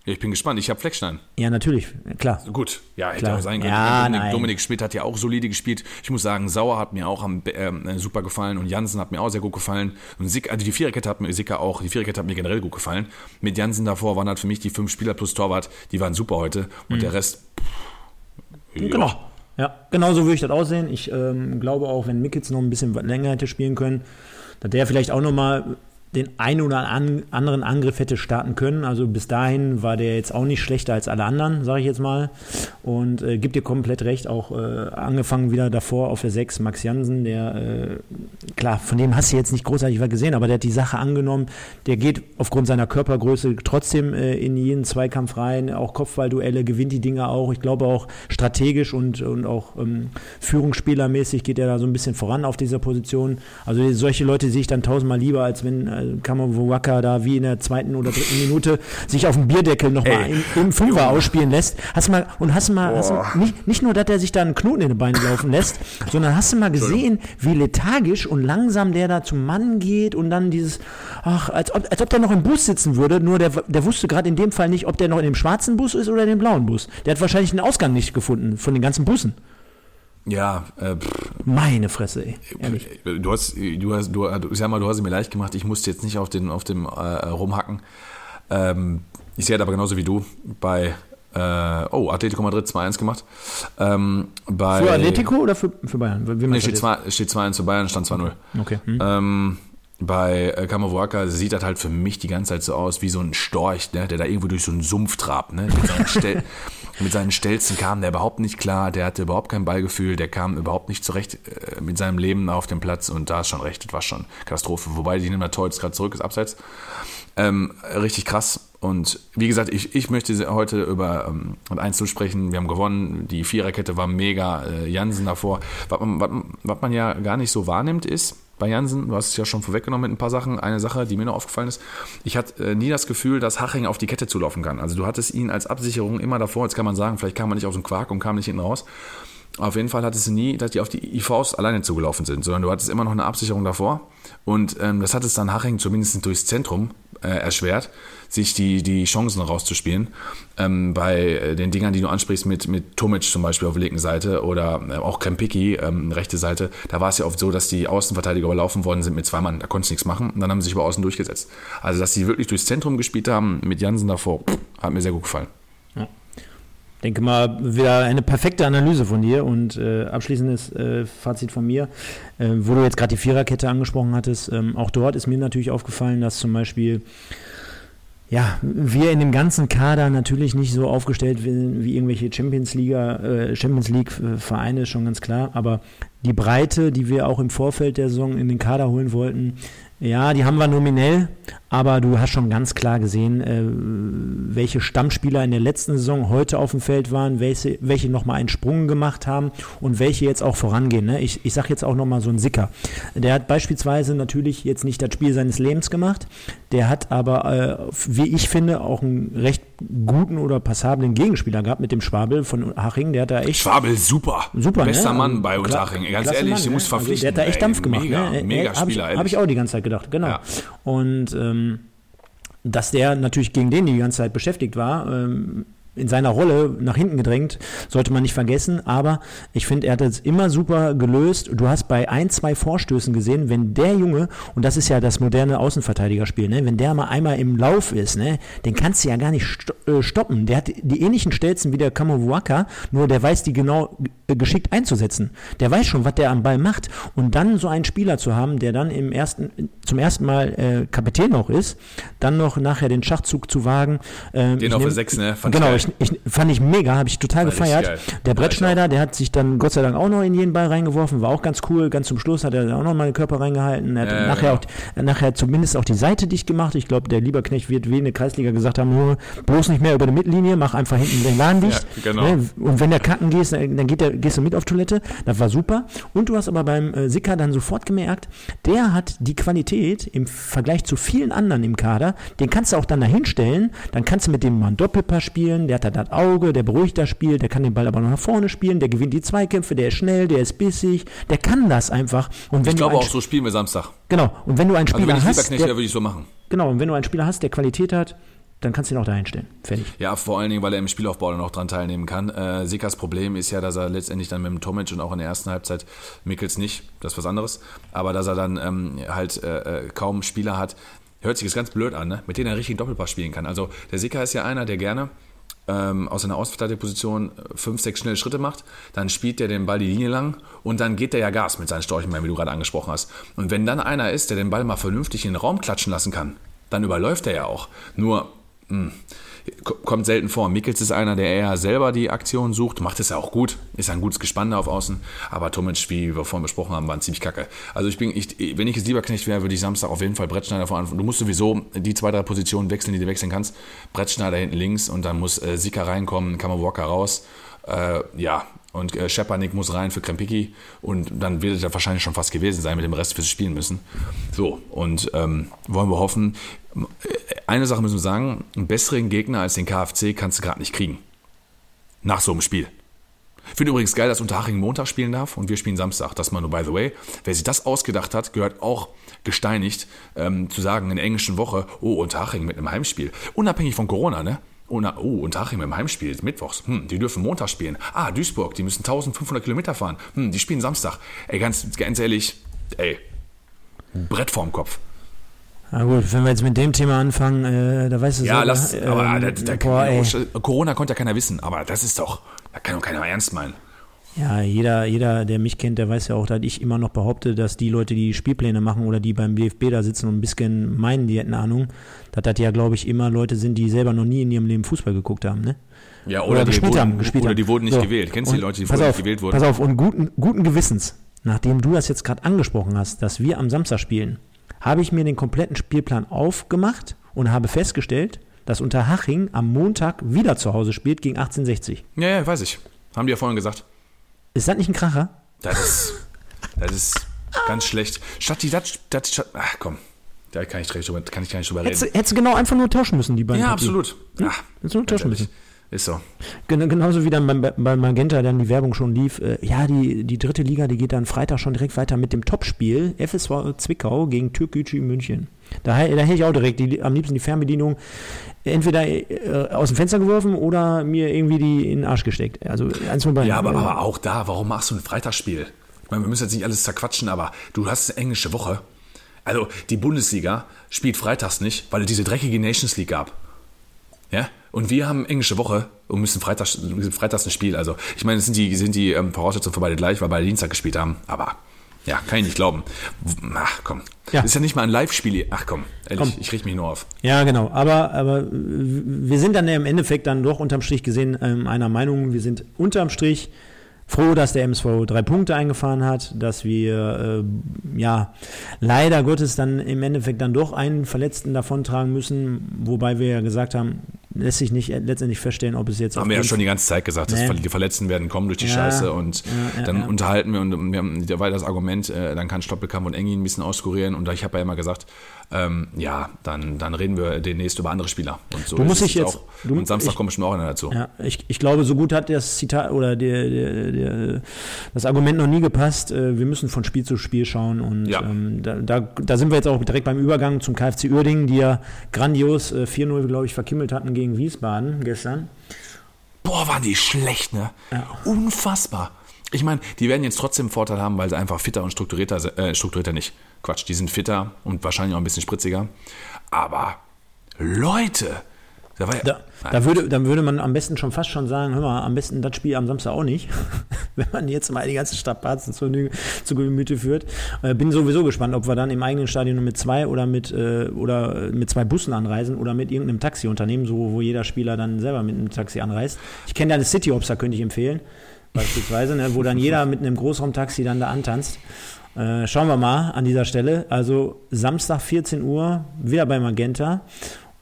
Ich bin gespannt. Ich habe Fleckstein. Ja, natürlich, klar. Gut, ja, hätte Klar. auch sein können. Ja, Dominik, nein. Dominik Schmidt hat ja auch solide gespielt. Ich muss sagen, Sauer hat mir auch am, ähm, äh, super gefallen und Jansen hat mir auch sehr gut gefallen. Und Sick, also die Viererkette hat mir Sicker auch, die Viererkette hat mir generell gut gefallen. Mit Jansen davor waren halt für mich die fünf Spieler plus Torwart, die waren super heute. Und der Rest, pff. Genau. Ja, genau so würde ich das aussehen. Ich ähm, glaube auch, wenn Mickels noch ein bisschen länger hätte spielen können, dass der vielleicht auch nochmal den einen oder an, anderen Angriff hätte starten können. Also bis dahin war der jetzt auch nicht schlechter als alle anderen, sage ich jetzt mal. Und äh, gibt dir komplett recht, auch äh, angefangen wieder davor auf der 6, Max Jansen, der, äh, klar, von dem hast du jetzt nicht großartig was gesehen, aber der hat die Sache angenommen. Der geht aufgrund seiner Körpergröße trotzdem äh, in jeden Zweikampf rein, auch Kopfballduelle, gewinnt die Dinge auch. Ich glaube auch strategisch und, und auch ähm, Führungsspielermäßig geht er da so ein bisschen voran auf dieser Position. Also solche Leute sehe ich dann tausendmal lieber, als wenn Kamawaka da wie in der zweiten oder dritten Minute sich auf dem Bierdeckel nochmal im, im Fünfer ausspielen lässt. Hast du mal, und hast du mal, hast du, nicht, nicht nur, dass er sich da einen Knoten in die Beine laufen lässt, sondern hast du mal gesehen, wie lethargisch und langsam der da zum Mann geht und dann dieses, ach, als ob, als ob der noch im Bus sitzen würde, nur der, der wusste gerade in dem Fall nicht, ob der noch in dem schwarzen Bus ist oder in dem blauen Bus. Der hat wahrscheinlich den Ausgang nicht gefunden von den ganzen Bussen. Ja, äh, pff, Meine Fresse, ey. Ehrlich. Du hast, du hast, du, ich sag mal, du hast es mir leicht gemacht. Ich musste jetzt nicht auf den, auf dem äh, rumhacken. Ähm, ich sehe das aber genauso wie du bei, äh, oh, Atletico Madrid 2-1 gemacht. Ähm, bei, Für Atletico oder für, für Bayern? Wie Nee, steht das 2 steht 2-1 zu Bayern, stand 2-0. jetzt? Okay. Hm. Ähm, bei äh, Kamawaka sieht das halt für mich die ganze Zeit so aus wie so ein Storch, ne, der da irgendwo durch so einen Sumpf trabt. Ne? Mit seinen Mit seinen Stelzen kam der überhaupt nicht klar, der hatte überhaupt kein Ballgefühl, der kam überhaupt nicht zurecht äh, mit seinem Leben auf dem Platz und da ist schon recht, das war schon Katastrophe. Wobei die nimmt Tor jetzt gerade zurück, ist abseits. Ähm, richtig krass. Und wie gesagt, ich, ich möchte heute über ähm, eins zu sprechen. Wir haben gewonnen. Die Viererkette war mega. Äh, Jansen davor. Was man, was, was man ja gar nicht so wahrnimmt, ist, bei Jansen, du hast es ja schon vorweggenommen mit ein paar Sachen. Eine Sache, die mir noch aufgefallen ist, ich hatte äh, nie das Gefühl, dass Haching auf die Kette zulaufen kann. Also du hattest ihn als Absicherung immer davor, jetzt kann man sagen, vielleicht kam man nicht aus dem Quark und kam nicht hinten raus. Auf jeden Fall hattest du nie, dass die auf die IVs alleine zugelaufen sind, sondern du hattest immer noch eine Absicherung davor. Und ähm, das hat es dann Haching zumindest durchs Zentrum äh, erschwert, sich die, die Chancen rauszuspielen. Ähm, bei äh, den Dingern, die du ansprichst, mit, mit Tomic zum Beispiel auf der linken Seite oder äh, auch Krempicki, ähm, rechte Seite, da war es ja oft so, dass die Außenverteidiger überlaufen worden sind mit zwei Mann. Da konntest du nichts machen und dann haben sie sich über außen durchgesetzt. Also, dass sie wirklich durchs Zentrum gespielt haben mit Jansen davor, hat mir sehr gut gefallen. Ja denke mal, wieder eine perfekte Analyse von dir und äh, abschließendes äh, Fazit von mir, äh, wo du jetzt gerade die Viererkette angesprochen hattest. Ähm, auch dort ist mir natürlich aufgefallen, dass zum Beispiel ja, wir in dem ganzen Kader natürlich nicht so aufgestellt wie irgendwelche Champions League, äh, Champions League Vereine, schon ganz klar. Aber die Breite, die wir auch im Vorfeld der Saison in den Kader holen wollten, ja, die haben wir nominell, aber du hast schon ganz klar gesehen, äh, welche Stammspieler in der letzten Saison heute auf dem Feld waren, welche, welche nochmal einen Sprung gemacht haben und welche jetzt auch vorangehen. Ne? Ich, ich sage jetzt auch nochmal so einen Sicker. Der hat beispielsweise natürlich jetzt nicht das Spiel seines Lebens gemacht, der hat aber, äh, wie ich finde, auch einen recht guten oder passablen Gegenspieler gehabt mit dem Schwabel von Haching. Der hat da echt. Schwabel, super. Super, Bester ne? Mann bei uns Haching. Ganz ehrlich, Mann, du musst ne? verpflichten. Also der hat da echt Dampf gemacht. Mega, ne? mega Habe ich, Spieler. hab ich auch die ganze Zeit gedacht, genau. Ja. Und ähm, dass der natürlich gegen den die ganze Zeit beschäftigt war, ähm, in seiner Rolle nach hinten gedrängt, sollte man nicht vergessen. Aber ich finde, er hat es immer super gelöst. Du hast bei ein, zwei Vorstößen gesehen, wenn der Junge, und das ist ja das moderne Außenverteidigerspiel, ne, wenn der mal einmal im Lauf ist, ne, den kannst du ja gar nicht äh, stoppen. Der hat die ähnlichen Stelzen wie der Kamovuaka, nur der weiß die genau äh, geschickt einzusetzen. Der weiß schon, was der am Ball macht. Und dann so einen Spieler zu haben, der dann im ersten, zum ersten Mal äh, Kapitän auch ist, dann noch nachher den Schachzug zu wagen. Äh, den auf der 6, ne? Genau, ich, ich, fand ich mega, habe ich total gefeiert. Der Brettschneider, der hat sich dann Gott sei Dank auch noch in jeden Ball reingeworfen, war auch ganz cool. Ganz zum Schluss hat er auch noch mal den Körper reingehalten. Er hat Ja, nachher, genau. auch, nachher zumindest auch die Seite dicht gemacht. Ich glaube, der Lieberknecht wird wie in der Kreisliga gesagt haben, nur bloß nicht mehr über die Mittellinie, mach einfach hinten den Laden dicht. Ja, genau. Ne? Und wenn der kacken gehst, dann geht der, gehst du mit auf Toilette. Das war super. Und du hast aber beim äh, Sicker dann sofort gemerkt, der hat die Qualität im Vergleich zu vielen anderen im Kader. Den kannst du auch dann dahin stellen. Dann kannst du mit dem mal ein Doppelpass spielen. Der hat da das Auge, der beruhigt das Spiel. Der kann den Ball aber noch nach vorne spielen. Der gewinnt die Zweikämpfe. Der ist schnell, der ist bissig. Der kann das einfach. Und wenn Ich glaube auch, so spielen wir Samstag. genau. Und wenn du einen Also Spieler wenn ich hast, der, würde ich so machen. genau. Und wenn du einen Spieler hast, der Qualität hat, dann kannst du ihn auch dahin stellen. Fertig. Ja, vor allen Dingen, weil er im Spielaufbau dann auch dran teilnehmen kann. Äh, Sikas Problem ist ja, dass er letztendlich dann mit dem Tomic und auch in der ersten Halbzeit Mickels nicht, das ist was anderes, aber dass er dann ähm, halt äh, äh, kaum Spieler hat, hört sich jetzt ganz blöd an, ne? mit denen er richtig Doppelpass spielen kann. Also der Sika ist ja einer, der gerne ähm, aus seiner Außenverteidigerposition äh, fünf, sechs schnelle Schritte macht, dann spielt er den Ball die Linie lang und dann geht der ja Gas mit seinen Storchenbeinen, wie du gerade angesprochen hast. Und wenn dann einer ist, der den Ball mal vernünftig in den Raum klatschen lassen kann, dann überläuft er ja auch. Nur, mh, ko- kommt selten vor. Mikkels ist einer, der eher selber die Aktion sucht, macht es ja auch gut, ist ein gutes Gespann da auf Außen, aber Tomic, wie wir vorhin besprochen haben, war ziemlich kacke. Also ich bin, ich, wenn ich jetzt lieber Knecht wäre, würde ich Samstag auf jeden Fall Brettschneider vor Du musst sowieso die zwei, drei Positionen wechseln, die du wechseln kannst. Brettschneider hinten links und dann muss äh, Sika reinkommen, Kammer Walker raus. Äh, ja, und äh, Schepanik muss rein für Krempicki und dann wird ja wahrscheinlich schon fast gewesen sein mit dem Rest, fürs spielen müssen. So, und ähm, wollen wir hoffen, eine Sache müssen wir sagen, einen besseren Gegner als den KFC kannst du gerade nicht kriegen. Nach so einem Spiel. Ich finde übrigens geil, dass Unterhaching Montag spielen darf und wir spielen Samstag. Das mal nur by the way. Wer sich das ausgedacht hat, gehört auch gesteinigt, ähm, zu sagen in der englischen Woche, oh, Unterhaching mit einem Heimspiel. Unabhängig von Corona, ne? Oh, na, oh Unterhaching mit einem Heimspiel, mittwochs. Hm, die dürfen Montag spielen. Ah, Duisburg, die müssen 1500 Kilometer fahren. Hm, die spielen Samstag. Ey, ganz, ganz ehrlich, ey, Brett vorm Kopf. Na gut, wenn wir jetzt mit dem Thema anfangen, äh, da weißt du Ja, selber, lass, aber ähm, da, da, boah. Corona konnte ja keiner wissen, aber das ist doch, da kann doch keiner ernst meinen. Ja, jeder, jeder, der mich kennt, der weiß ja auch, dass ich immer noch behaupte, dass die Leute, die Spielpläne machen oder die beim DFB da sitzen und ein bisschen meinen, die hätten Ahnung, dass das ja, glaube ich, immer Leute sind, die selber noch nie in ihrem Leben Fußball geguckt haben, ne? Ja, oder, Oder die gespielt wurden, haben, gespielt oder haben. die wurden nicht So. gewählt. Kennst du die Leute, die auf, nicht gewählt wurden? Pass auf, und guten, guten Gewissens, nachdem du das jetzt gerade angesprochen hast, dass wir am Samstag spielen, habe ich mir den kompletten Spielplan aufgemacht und habe festgestellt, dass Unterhaching am Montag wieder zu Hause spielt gegen 1860. Ja, ja, weiß ich. Haben die ja vorhin gesagt. Ist das nicht ein Kracher? Das ist, das ist ganz schlecht. Statt die, das, das, ach komm, da kann ich, drüber, kann ich gar nicht drüber Hättest, reden. du- hättest du genau einfach nur tauschen müssen, die beiden. Ja, Partien. absolut. Ach, Hättest du nur tauschen müssen. Ist so. Gen genauso wie dann bei, bei Magenta dann die Werbung schon lief. Äh, ja, die, die dritte Liga, die geht dann Freitag schon direkt weiter mit dem Topspiel FSV Zwickau gegen Türkgücü München. Da, da hätte ich auch direkt die, am liebsten die Fernbedienung entweder äh, aus dem Fenster geworfen oder mir irgendwie die in den Arsch gesteckt. Also eins von beiden. Ja, aber, aber auch da, warum machst du ein Freitagsspiel? Ich meine, wir müssen jetzt nicht alles zerquatschen, aber du hast eine englische Woche. Also die Bundesliga spielt freitags nicht, weil es diese dreckige Nations League gab. Ja? Und wir haben englische Woche und müssen freitags, freitags ein Spiel. Also ich meine, es sind die, sind die ähm, Voraussetzungen für beide gleich, weil beide Dienstag gespielt haben. Aber ja, kann ich nicht glauben. Ach komm. Ja. Ist ja nicht mal ein Live-Spiel. Ach komm, ehrlich, Komm. ich richte mich nur auf. Ja, genau. Aber, aber wir sind dann im Endeffekt dann doch unterm Strich gesehen ähm, einer Meinung. Wir sind unterm Strich froh, dass der MSV drei Punkte eingefahren hat, dass wir äh, ja leider Gottes dann im Endeffekt dann doch einen Verletzten davontragen müssen, wobei wir ja gesagt haben, lässt sich nicht letztendlich feststellen, ob es jetzt Haben wir ja schon die ganze Zeit gesagt, dass Nee. die Verletzten werden kommen durch die Ja. Scheiße und Ja, ja, dann unterhalten wir und wir haben, da war das Argument, äh, dann kann Stoppelkamp und Engi ein bisschen auskurieren und ich habe ja immer gesagt, ähm, ja, dann, dann reden wir demnächst über andere Spieler. Und so Du musst dich jetzt- auch. du- und Samstag ich- kommt bestimmt auch einer dazu. Ja, ich, ich glaube, so gut hat das Zitat oder der, der, der, das Argument noch nie gepasst. Äh, Wir müssen von Spiel zu Spiel schauen und Ja. ähm, da, da, da sind wir jetzt auch direkt beim Übergang zum KfC Uerdingen, die ja grandios äh, 4-0, glaube ich, verkimmelt hatten gegen Wiesbaden gestern. Boah, waren die schlecht, ne? Ja. Unfassbar. Ich meine, die werden jetzt trotzdem einen Vorteil haben, weil sie einfach fitter und strukturierter sind. Äh, strukturierter nicht. Quatsch, die sind fitter und wahrscheinlich auch ein bisschen spritziger. Aber Leute, da ja. Da, da würde, dann würde man am besten schon fast schon sagen, hör mal, am besten das Spiel am Samstag auch nicht, wenn man jetzt mal die ganzen Strapazen zu, zu Gemüte führt. Äh, bin sowieso gespannt, ob wir dann im eigenen Stadion mit zwei oder mit, äh, oder mit zwei Bussen anreisen oder mit irgendeinem Taxiunternehmen, so, wo jeder Spieler dann selber mit einem Taxi anreist. Ich kenne da eine City Opsa, könnte ich empfehlen, beispielsweise, ne, wo dann jeder mit einem Großraumtaxi dann da antanzt. Äh, schauen wir mal an dieser Stelle. Also Samstag 14 Uhr, wieder bei Magenta.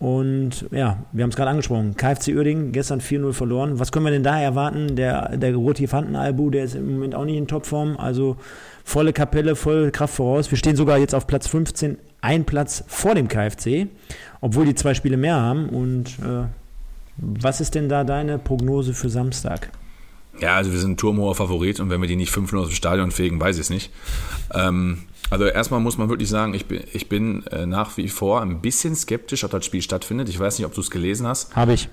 Und ja, wir haben es gerade angesprochen. KfC Uerdingen gestern 4-0 verloren. Was können wir denn da erwarten? Der, der Rotifanten-Albu, der ist im Moment auch nicht in Topform. Also volle Kapelle, volle Kraft voraus. Wir stehen sogar jetzt auf Platz 15, ein Platz vor dem KfC, obwohl die zwei Spiele mehr haben. Und äh, was ist denn da deine Prognose für Samstag? Ja, also wir sind ein turmhoher Favorit und wenn wir die nicht 5-0 aus dem Stadion fegen, weiß ich es nicht. Ähm, also erstmal muss man wirklich sagen, ich bin, ich bin äh, nach wie vor ein bisschen skeptisch, ob das Spiel stattfindet. Ich weiß nicht, ob du es gelesen hast. Habe ich.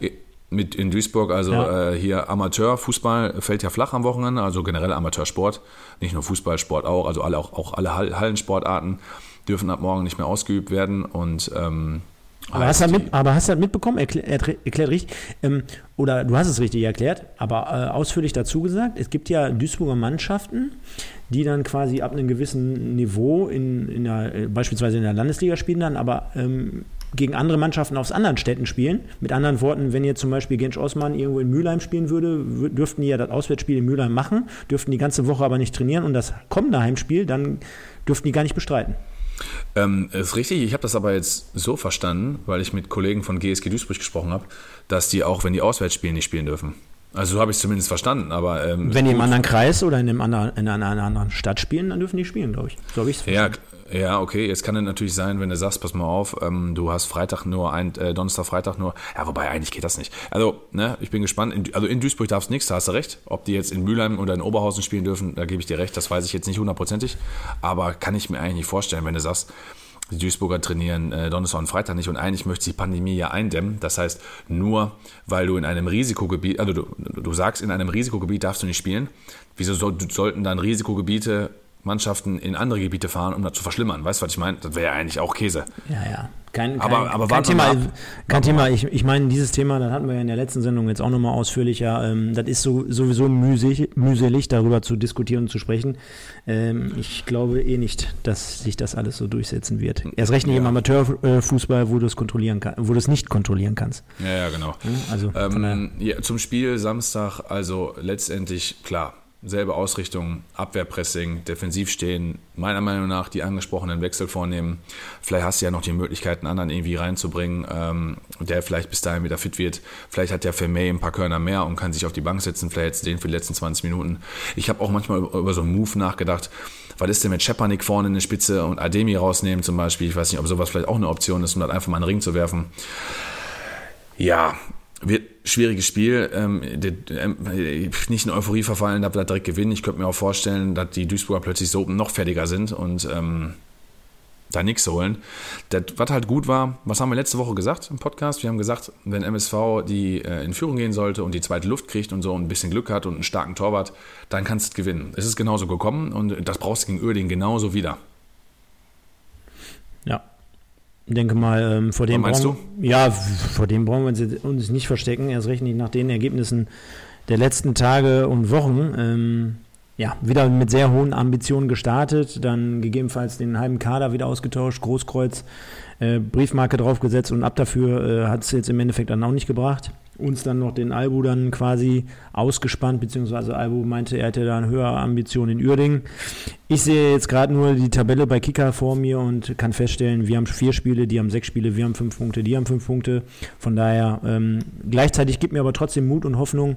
Mit in Duisburg, also Ja. äh, hier Amateurfußball fällt ja flach am Wochenende, also generell Amateursport, nicht nur Fußball, Sport auch, also alle, auch, auch alle Hall- Hallensportarten dürfen ab morgen nicht mehr ausgeübt werden und ähm, Aber hast, du das mit, aber hast du das mitbekommen? Erklär, erklär, erklärt richtig. Ähm, oder du hast es richtig erklärt, aber äh, ausführlich dazu gesagt, es gibt ja Duisburger Mannschaften, die dann quasi ab einem gewissen Niveau in, in der, äh, beispielsweise in der Landesliga spielen dann, aber ähm, gegen andere Mannschaften aus anderen Städten spielen. Mit anderen Worten, wenn jetzt zum Beispiel Gensch Osman irgendwo in Mülheim spielen würde, wür- dürften die ja das Auswärtsspiel in Mülheim machen, dürften die ganze Woche aber nicht trainieren und das kommende Heimspiel, dann dürften die gar nicht bestreiten. Ähm, ist richtig, ich habe das aber jetzt so verstanden, weil ich mit Kollegen von GSG Duisburg gesprochen habe, dass die auch, wenn die auswärts spielen, nicht spielen dürfen. Also so habe ich es zumindest verstanden, aber ähm, Wenn die im anderen Kreis oder in, einem anderen, in einer, anderen Stadt spielen, dann dürfen die spielen, glaube ich. So habe ich es Ja, ja, okay. Jetzt kann es natürlich sein, wenn du sagst, pass mal auf, ähm, du hast Freitag nur ein, äh, Donnerstag, Freitag nur. Ja, wobei eigentlich geht das nicht. Also, ne, ich bin gespannt. In, also in Duisburg darfst du nichts, da hast du recht. Ob die jetzt in Mülheim oder in Oberhausen spielen dürfen, da gebe ich dir recht. Das weiß ich jetzt nicht hundertprozentig. Aber kann ich mir eigentlich nicht vorstellen, wenn du sagst, die Duisburger trainieren äh, Donnerstag und Freitag nicht und eigentlich möchte die Pandemie ja eindämmen. Das heißt, nur weil du in einem Risikogebiet, also du, du sagst, in einem Risikogebiet darfst du nicht spielen. Wieso soll, sollten dann Risikogebiete Mannschaften in andere Gebiete fahren, um das zu verschlimmern. Weißt du, was ich meine? Das wäre ja eigentlich auch Käse. Ja, ja. Kein, Aber- kein, aber kein warten wir Thema. Kein Thema. Ich, ich meine, dieses Thema, das hatten wir ja in der letzten Sendung jetzt auch nochmal ausführlicher. Ähm, das ist so, sowieso mühselig, mühselig, darüber zu diskutieren und zu sprechen. Ähm, ich glaube eh nicht, dass sich das alles so durchsetzen wird. Erst recht nicht im Ja. Amateurfußball, wo du es kontrollieren kann, wo du es nicht kontrollieren kannst. Ja, ja, genau. Also Ähm, ja, zum Spiel Samstag, also letztendlich, klar, selbe Ausrichtung, Abwehrpressing, defensiv stehen, meiner Meinung nach die angesprochenen Wechsel vornehmen. Vielleicht hast du ja noch die Möglichkeit, einen anderen irgendwie reinzubringen, ähm, der vielleicht bis dahin wieder fit wird. Vielleicht hat der Vermey ein paar Körner mehr und kann sich auf die Bank setzen. Vielleicht jetzt den für die letzten 20 Minuten. Ich habe auch manchmal über, über so einen Move nachgedacht. Was ist denn mit Schepanik vorne in der Spitze und Ademi rausnehmen zum Beispiel? Ich weiß nicht, ob sowas vielleicht auch eine Option ist, um das einfach mal in den Ring zu werfen. Ja, wird schwieriges Spiel. Ähm, ähm, nicht in Euphorie verfallen, dass wir da direkt gewinnen. Ich könnte mir auch vorstellen, dass die Duisburger plötzlich so noch fertiger sind und ähm, da nichts holen. Das, was halt gut war, was haben wir letzte Woche gesagt im Podcast? Wir haben gesagt, wenn MSV die äh, in Führung gehen sollte und die zweite Luft kriegt und so ein bisschen Glück hat und einen starken Torwart, dann kannst du gewinnen. Es ist genauso gekommen und das brauchst du gegen Uerdingen genauso wieder. Ja. Ich denke mal, ähm, vor dem brauchen, ja, vor dem brauchen wir uns nicht verstecken, erst recht nicht nach den Ergebnissen der letzten Tage und Wochen. Ähm, ja, wieder mit sehr hohen Ambitionen gestartet, dann gegebenenfalls den halben Kader wieder ausgetauscht, Großkreuz, äh, Briefmarke draufgesetzt und ab dafür äh, hat es jetzt im Endeffekt dann auch nicht gebracht. Uns dann noch den Albu dann quasi ausgespannt, beziehungsweise Albu meinte, er hätte da eine höhere Ambition in Uerdingen. Ich sehe jetzt gerade nur die Tabelle bei Kicker vor mir und kann feststellen, wir haben vier Spiele, die haben sechs Spiele, wir haben fünf Punkte, die haben fünf Punkte. Von daher, ähm, gleichzeitig gibt mir aber trotzdem Mut und Hoffnung,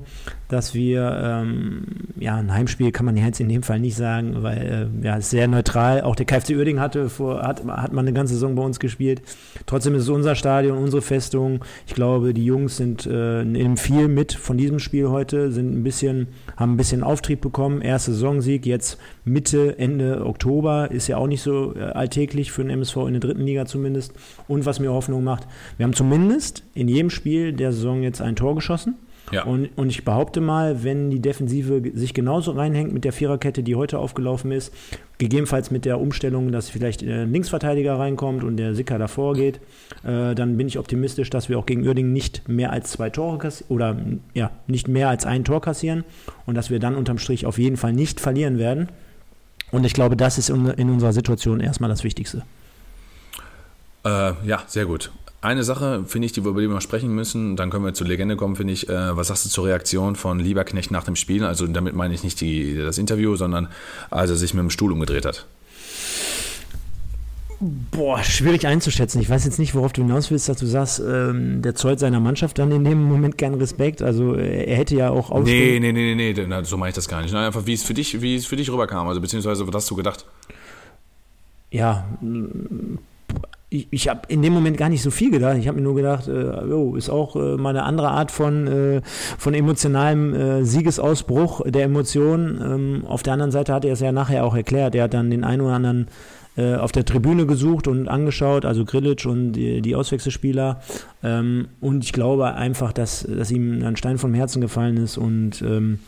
dass wir, ähm, ja, ein Heimspiel kann man jetzt in dem Fall nicht sagen, weil, äh, ja, ist sehr neutral. Auch der KFC Uerdingen hatte vor, hat, hat man eine ganze Saison bei uns gespielt. Trotzdem ist es unser Stadion, unsere Festung. Ich glaube, die Jungs sind äh, nehmen viel mit von diesem Spiel heute, sind ein bisschen, haben ein bisschen Auftrieb bekommen. Erster Saisonsieg, jetzt Mitte, Ende Oktober, ist ja auch nicht so äh, alltäglich für den MSV in der dritten Liga zumindest. Und was mir Hoffnung macht, wir haben zumindest in jedem Spiel der Saison jetzt ein Tor geschossen. Ja. Und, und ich behaupte mal, wenn die Defensive sich genauso reinhängt mit der Viererkette, die heute aufgelaufen ist, gegebenenfalls mit der Umstellung, dass vielleicht ein Linksverteidiger reinkommt und der Sicker davor geht, äh, dann bin ich optimistisch, dass wir auch gegen Uerdingen nicht mehr als zwei Tore kassieren oder ja, nicht mehr als ein Tor kassieren und dass wir dann unterm Strich auf jeden Fall nicht verlieren werden. Und ich glaube, das ist in unserer Situation erstmal das Wichtigste. Äh, ja, sehr gut. Eine Sache, finde ich, die wir über die wir sprechen müssen, dann können wir zur Legende kommen, finde ich. Äh, was sagst du zur Reaktion von Lieberknecht nach dem Spiel? Also damit meine ich nicht die, das Interview, sondern als er sich mit dem Stuhl umgedreht hat. Boah, schwierig einzuschätzen. Ich weiß jetzt nicht, worauf du hinaus willst, dass du sagst, ähm, der zollt seiner Mannschaft dann in dem Moment keinen Respekt. Also äh, er hätte ja auch Nee, aufstehen- nee, nee, nee, nee, na, so meine ich das gar nicht. Nein, einfach wie es für dich, wie es für dich rüberkam, also beziehungsweise was hast du gedacht? ja, mm, ich, ich habe in dem Moment gar nicht so viel gedacht. Ich habe mir nur gedacht, äh, jo, ist auch äh, mal eine andere Art von, äh, von emotionalem äh, Siegesausbruch der Emotionen. Ähm, auf der anderen Seite hat er es ja nachher auch erklärt. Er hat dann den einen oder anderen äh, auf der Tribüne gesucht und angeschaut, also Grilic und die, die Auswechselspieler. Ähm, und ich glaube einfach, dass, dass ihm ein Stein vom Herzen gefallen ist und ähm,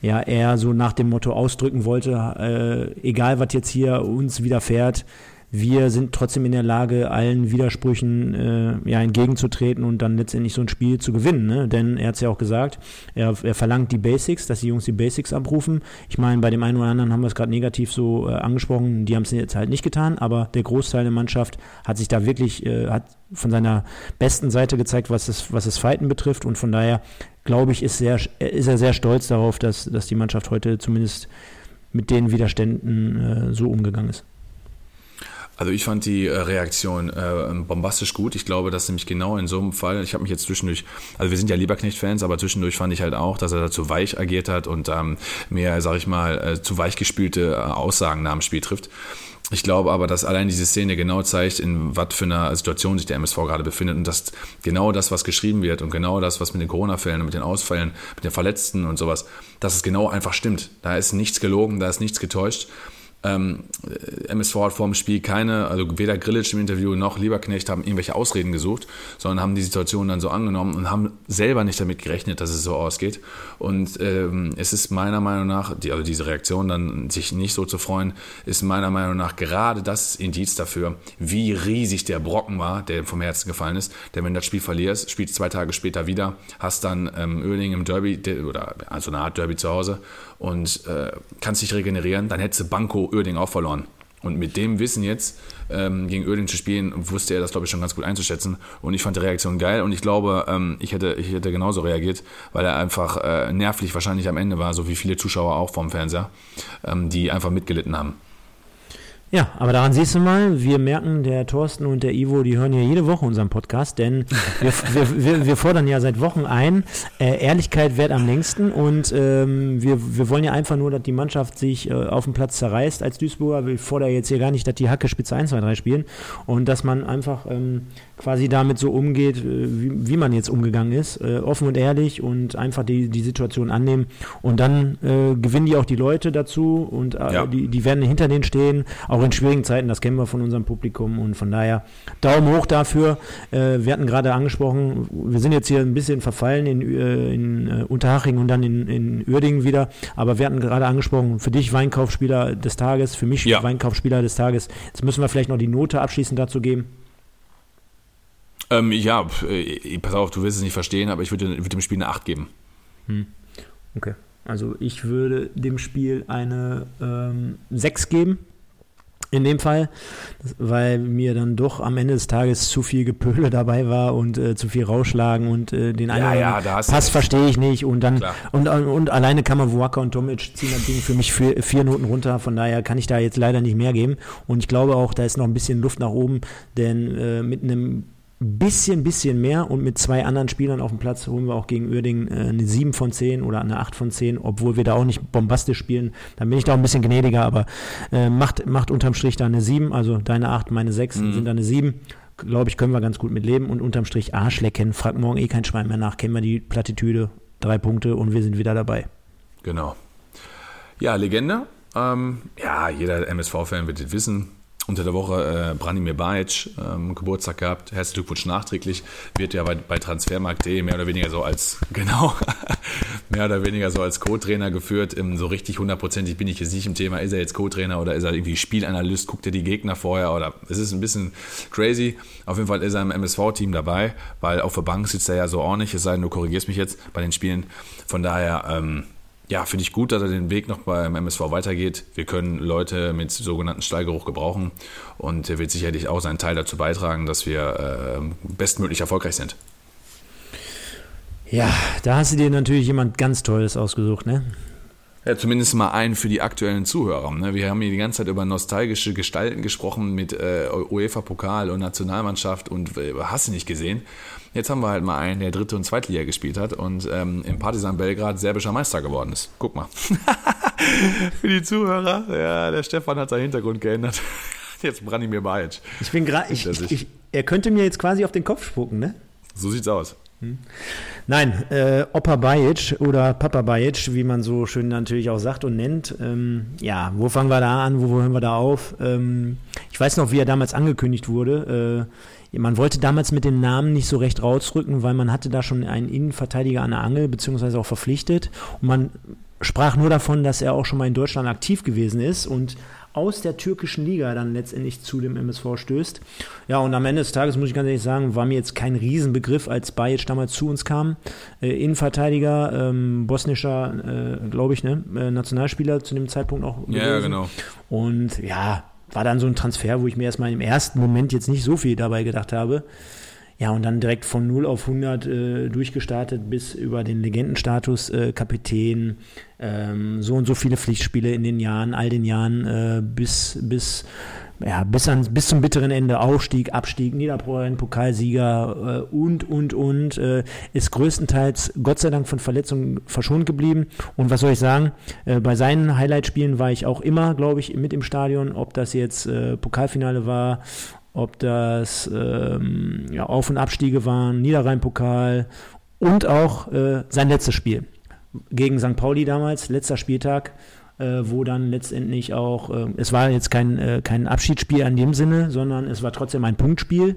ja, er so nach dem Motto ausdrücken wollte, äh, egal was jetzt hier uns widerfährt, wir sind trotzdem in der Lage, allen Widersprüchen äh, ja, entgegenzutreten und dann letztendlich so ein Spiel zu gewinnen. Ne? Denn er hat es ja auch gesagt, er, er verlangt die Basics, dass die Jungs die Basics abrufen. Ich meine, bei dem einen oder anderen haben wir es gerade negativ so äh, angesprochen, die haben es jetzt halt nicht getan, aber der Großteil der Mannschaft hat sich da wirklich, äh, hat von seiner besten Seite gezeigt, was das, was das Fighten betrifft und von daher glaube ich, ist, sehr, ist er sehr stolz darauf, dass, dass die Mannschaft heute zumindest mit den Widerständen äh, so umgegangen ist. Also ich fand die äh, Reaktion äh, bombastisch gut. Ich glaube, dass nämlich genau in so einem Fall, ich habe mich jetzt zwischendurch, also wir sind ja Lieberknecht-Fans, aber zwischendurch fand ich halt auch, dass er da zu weich agiert hat und ähm, mehr, sag ich mal, äh, zu weich gespülte äh, Aussagen nach dem Spiel trifft. Ich glaube aber, dass allein diese Szene genau zeigt, in was für einer Situation sich der MSV gerade befindet und dass genau das, was geschrieben wird und genau das, was mit den Corona-Fällen und mit den Ausfällen, mit den Verletzten und sowas, dass es genau einfach stimmt. Da ist nichts gelogen, da ist nichts getäuscht. Ähm, MSV hat vor dem Spiel keine, also weder Grillitsch im Interview noch Lieberknecht haben irgendwelche Ausreden gesucht, sondern haben die Situation dann so angenommen und haben selber nicht damit gerechnet, dass es so ausgeht. Und ähm, es ist meiner Meinung nach, die, also diese Reaktion dann sich nicht so zu freuen, ist meiner Meinung nach gerade das Indiz dafür, wie riesig der Brocken war, der vom Herzen gefallen ist. Denn wenn du das Spiel verlierst, spielst zwei Tage später wieder, hast dann ähm, Oerding im Derby oder also eine Art Derby zu Hause und äh, kannst dich regenerieren, dann hättest du Banco Oerding auch verloren. Und mit dem Wissen jetzt ähm, gegen Oerding zu spielen, wusste er das, glaube ich, schon ganz gut einzuschätzen. Und ich fand die Reaktion geil und ich glaube, ähm, ich, hätte, ich hätte genauso reagiert, weil er einfach äh, nervlich wahrscheinlich am Ende war, so wie viele Zuschauer auch vom Fernseher, ähm, die einfach mitgelitten haben. Ja, aber daran siehst du mal, wir merken, der Thorsten und der Ivo, die hören ja jede Woche unseren Podcast, denn wir, wir, wir, wir fordern ja seit Wochen ein, äh, Ehrlichkeit wert am längsten und ähm, wir, wir wollen ja einfach nur, dass die Mannschaft sich äh, auf dem Platz zerreißt als Duisburger. Wir fordern jetzt hier gar nicht, dass die Hacke Spitze 1, 2, 3 spielen und dass man einfach ähm, quasi damit so umgeht, äh, wie, wie man jetzt umgegangen ist, äh, offen und ehrlich und einfach die, die Situation annehmen und dann äh, gewinnen die auch die Leute dazu und äh, ja. die, die werden hinter denen stehen, auch in schwierigen Zeiten, das kennen wir von unserem Publikum und von daher Daumen hoch dafür. Äh, wir hatten gerade angesprochen, wir sind jetzt hier ein bisschen verfallen in, äh, in Unterhaching und dann in, in Uerdingen wieder, aber wir hatten gerade angesprochen, für dich Weinkaufspieler des Tages, für mich ja. Weinkaufspieler des Tages. Jetzt müssen wir vielleicht noch die Note abschließend dazu geben. Ähm, ja, äh, pass auf, du wirst es nicht verstehen, aber ich würde, würde dem Spiel eine 8 geben. Hm. Okay. Also ich würde dem Spiel eine ähm, 6 geben. In dem Fall, weil mir dann doch am Ende des Tages zu viel Gepöle dabei war und äh, zu viel Rauschlagen und äh, den einen ja, ja, Pass verstehe ich nicht und dann und, und, und alleine kann man Waka und Tomic ziehen das Ding für mich vier, vier Noten runter, von daher kann ich da jetzt leider nicht mehr geben und ich glaube auch, da ist noch ein bisschen Luft nach oben, denn äh, mit einem bisschen, bisschen mehr und mit zwei anderen Spielern auf dem Platz holen wir auch gegen Uerdingen äh, eine 7 von 10 oder eine 8 von 10, obwohl wir da auch nicht bombastisch spielen. Dann bin ich da auch ein bisschen gnädiger, aber äh, macht, macht unterm Strich da eine 7, also deine 8, meine 6 mhm. sind da eine 7. Glaube ich, können wir ganz gut mit leben und unterm Strich Arschlecken, fragt morgen eh kein Schwein mehr nach, kennen wir die Plattitüde, drei Punkte und wir sind wieder dabei. Genau. Ja, Legende. Ähm, ja, jeder MSV-Fan wird es wissen unter der Woche äh, Branimir Bajic ähm, Geburtstag gehabt. Herzlichen Glückwunsch nachträglich. Wird ja bei, bei Transfermarkt.de mehr oder weniger so als, genau, mehr oder weniger so als Co-Trainer geführt. Ähm, so richtig hundertprozentig bin ich jetzt nicht im Thema, ist er jetzt Co-Trainer oder ist er irgendwie Spielanalyst, guckt er die Gegner vorher oder es ist ein bisschen crazy. Auf jeden Fall ist er im MSV-Team dabei, weil auf der Bank sitzt er ja so ordentlich, es sei denn, du korrigierst mich jetzt bei den Spielen. Von daher, ähm, ja, finde ich gut, dass er den Weg noch beim MSV weitergeht. Wir können Leute mit sogenannten Stallgeruch gebrauchen und er wird sicherlich auch seinen Teil dazu beitragen, dass wir äh, bestmöglich erfolgreich sind. Ja, da hast du dir natürlich jemand ganz Tolles ausgesucht, ne? Ja, zumindest mal einen für die aktuellen Zuhörer. Ne? Wir haben hier die ganze Zeit über nostalgische Gestalten gesprochen mit äh, UEFA-Pokal und Nationalmannschaft und äh, hast du nicht gesehen. Jetzt haben wir halt mal einen, der dritte und zweite Liga gespielt hat und ähm, im Partisan Belgrad serbischer Meister geworden ist. Guck mal. Für die Zuhörer, ja, der Stefan hat seinen Hintergrund geändert. Jetzt Branimir Bajic. Ich bin gerade, ich, ich, ich, er könnte mir jetzt quasi auf den Kopf spucken, ne? So sieht's aus. Hm. Nein, äh, Opa Bajic oder Papa Bajic, wie man so schön natürlich auch sagt und nennt. Ähm, ja, wo fangen wir da an, wo, wo hören wir da auf? Ähm, ich weiß noch, wie er damals angekündigt wurde. Äh, man wollte damals mit dem Namen nicht so recht rausrücken, weil man hatte da schon einen Innenverteidiger an der Angel, beziehungsweise auch verpflichtet. Und man sprach nur davon, dass er auch schon mal in Deutschland aktiv gewesen ist und aus der türkischen Liga dann letztendlich zu dem MSV stößt. Ja, und am Ende des Tages muss ich ganz ehrlich sagen, war mir jetzt kein Riesenbegriff, als Bajic damals zu uns kam. Äh, Innenverteidiger, ähm, bosnischer, äh, glaube ich, ne, äh, Nationalspieler zu dem Zeitpunkt auch. Ja, gewesen. genau. Und ja, war dann so ein Transfer, wo ich mir erstmal im ersten Moment jetzt nicht so viel dabei gedacht habe. Ja, und dann direkt von 0 auf 100 äh, durchgestartet bis über den Legendenstatus äh, Kapitän, ähm, so und so viele Pflichtspiele in den Jahren, all den Jahren äh, bis, bis ja, bis, an, bis zum bitteren Ende Aufstieg, Abstieg, Niederrhein, Pokalsieger äh, und, und, und, äh, ist größtenteils Gott sei Dank von Verletzungen verschont geblieben. Und was soll ich sagen, äh, bei seinen Highlight-Spielen war ich auch immer, glaube ich, mit im Stadion, ob das jetzt äh, Pokalfinale war, ob das ähm, ja, Auf- und Abstiege waren, Niederrhein-Pokal und auch äh, sein letztes Spiel gegen St. Pauli damals, letzter Spieltag äh, wo dann letztendlich auch, äh, es war jetzt kein, äh, kein Abschiedsspiel in dem Sinne, sondern es war trotzdem ein Punktspiel.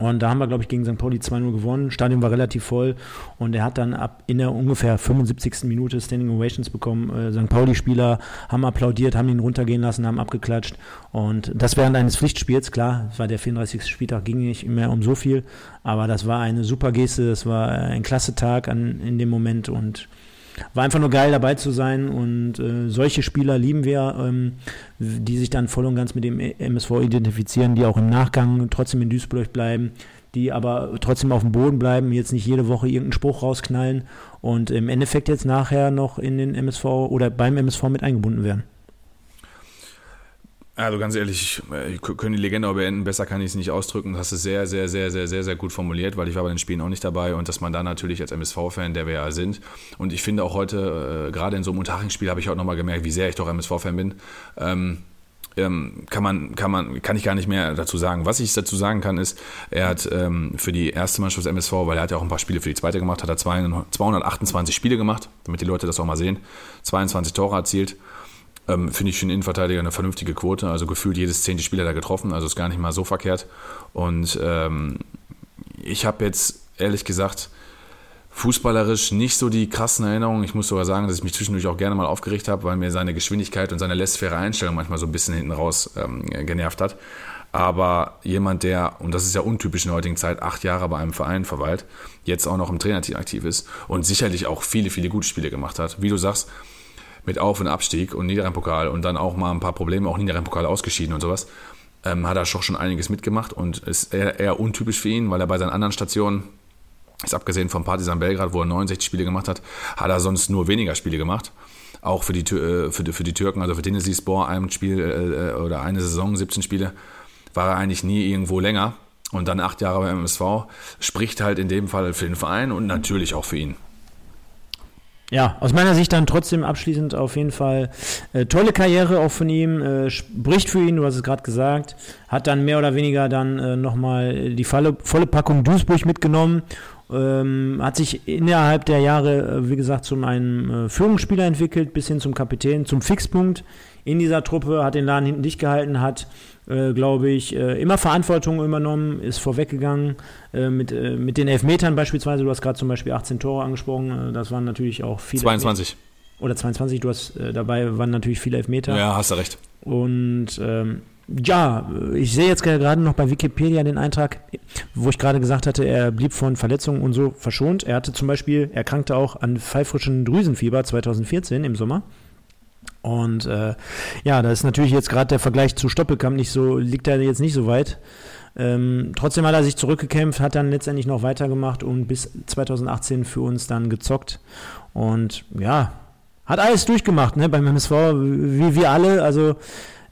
Und da haben wir, glaube ich, gegen St. Pauli 2-0 gewonnen. Stadion war relativ voll und er hat dann ab in der ungefähr 75. Minute Standing Ovations bekommen. Äh, St. Pauli-Spieler haben applaudiert, haben ihn runtergehen lassen, haben abgeklatscht. Und das während eines Pflichtspiels, klar, es war der 34. Spieltag, ging nicht mehr um so viel, aber das war eine super Geste, das war ein klasse Tag an, in dem Moment und war einfach nur geil dabei zu sein und äh, solche Spieler lieben wir, ähm, die sich dann voll und ganz mit dem MSV identifizieren, die auch im Nachgang trotzdem in Duisburg bleiben, die aber trotzdem auf dem Boden bleiben, jetzt nicht jede Woche irgendeinen Spruch rausknallen und im Endeffekt jetzt nachher noch in den MSV oder beim MSV mit eingebunden werden. Also ganz ehrlich, ich können die Legende auch beenden, besser kann ich es nicht ausdrücken. Das hast du sehr, sehr, sehr, sehr, sehr, sehr gut formuliert, weil ich war bei den Spielen auch nicht dabei und dass man da natürlich als MSV-Fan, der wir ja sind, und ich finde auch heute, äh, gerade in so einem Unterhaching-Spiel habe ich auch nochmal gemerkt, wie sehr ich doch MSV-Fan bin. Ähm, ähm, kann man, kann man, kann ich gar nicht mehr dazu sagen. Was ich dazu sagen kann, ist, er hat ähm, für die erste Mannschaft des MSV, weil er hat ja auch ein paar Spiele für die zweite gemacht, hat er 228 Spiele gemacht, damit die Leute das auch mal sehen, 22 Tore erzielt ähm, Finde ich für einen Innenverteidiger eine vernünftige Quote. Also gefühlt jedes zehnte Spieler da getroffen. Also ist gar nicht mal so verkehrt. Und ähm, ich habe jetzt ehrlich gesagt fußballerisch nicht so die krassen Erinnerungen. Ich muss sogar sagen, dass ich mich zwischendurch auch gerne mal aufgeregt habe, weil mir seine Geschwindigkeit und seine lässfäre Einstellung manchmal so ein bisschen hinten raus ähm, genervt hat. Aber jemand, der, und das ist ja untypisch in der heutigen Zeit, acht Jahre bei einem Verein verweilt, jetzt auch noch im Trainerteam aktiv ist und sicherlich auch viele, viele gute Spiele gemacht hat. Wie du sagst, mit Auf- und Abstieg und Niederrhein-Pokal und dann auch mal ein paar Probleme, auch Niederrhein-Pokal ausgeschieden und sowas, ähm, hat er schon, einiges mitgemacht und ist eher, eher untypisch für ihn, weil er bei seinen anderen Stationen, ist abgesehen vom Partisan Belgrad, wo er 69 Spiele gemacht hat, hat er sonst nur weniger Spiele gemacht. Auch für die, äh, für für die Türken, also für Denizlispor ein Spiel äh, äh, oder eine Saison, 17 Spiele, war er eigentlich nie irgendwo länger. Und dann acht Jahre beim MSV spricht halt in dem Fall für den Verein und natürlich auch für ihn ja, aus meiner Sicht dann trotzdem abschließend auf jeden Fall äh, tolle Karriere auch von ihm, äh, spricht für ihn, du hast es gerade gesagt, hat dann mehr oder weniger dann äh, nochmal die volle, volle Packung Duisburg mitgenommen, ähm, hat sich innerhalb der Jahre, äh, wie gesagt, zum einem äh, Führungsspieler entwickelt, bis hin zum Kapitän, zum Fixpunkt in dieser Truppe, hat den Laden hinten dicht gehalten, hat äh, glaube ich, äh, immer Verantwortung übernommen, ist vorweggegangen äh, mit, äh, mit den Elfmetern beispielsweise. Du hast gerade zum Beispiel 18 Tore angesprochen, äh, das waren natürlich auch viele. 22. Elfmeter. Oder 22, du hast dabei waren natürlich viele Elfmeter. Ja, hast du recht. Und ähm, ja, ich sehe jetzt gerade noch bei Wikipedia den Eintrag, wo ich gerade gesagt hatte, er blieb von Verletzungen und so verschont. Er hatte zum Beispiel, er erkrankte auch an pfeifrischen Drüsenfieber 2014 im Sommer. Und äh, ja, da ist natürlich jetzt gerade der Vergleich zu Stoppelkamp nicht so, liegt er jetzt nicht so weit. Ähm, trotzdem hat er sich zurückgekämpft, hat dann letztendlich noch weitergemacht und bis 2018 für uns dann gezockt. Und ja, hat alles durchgemacht, ne, beim MSV, wie wir alle. Also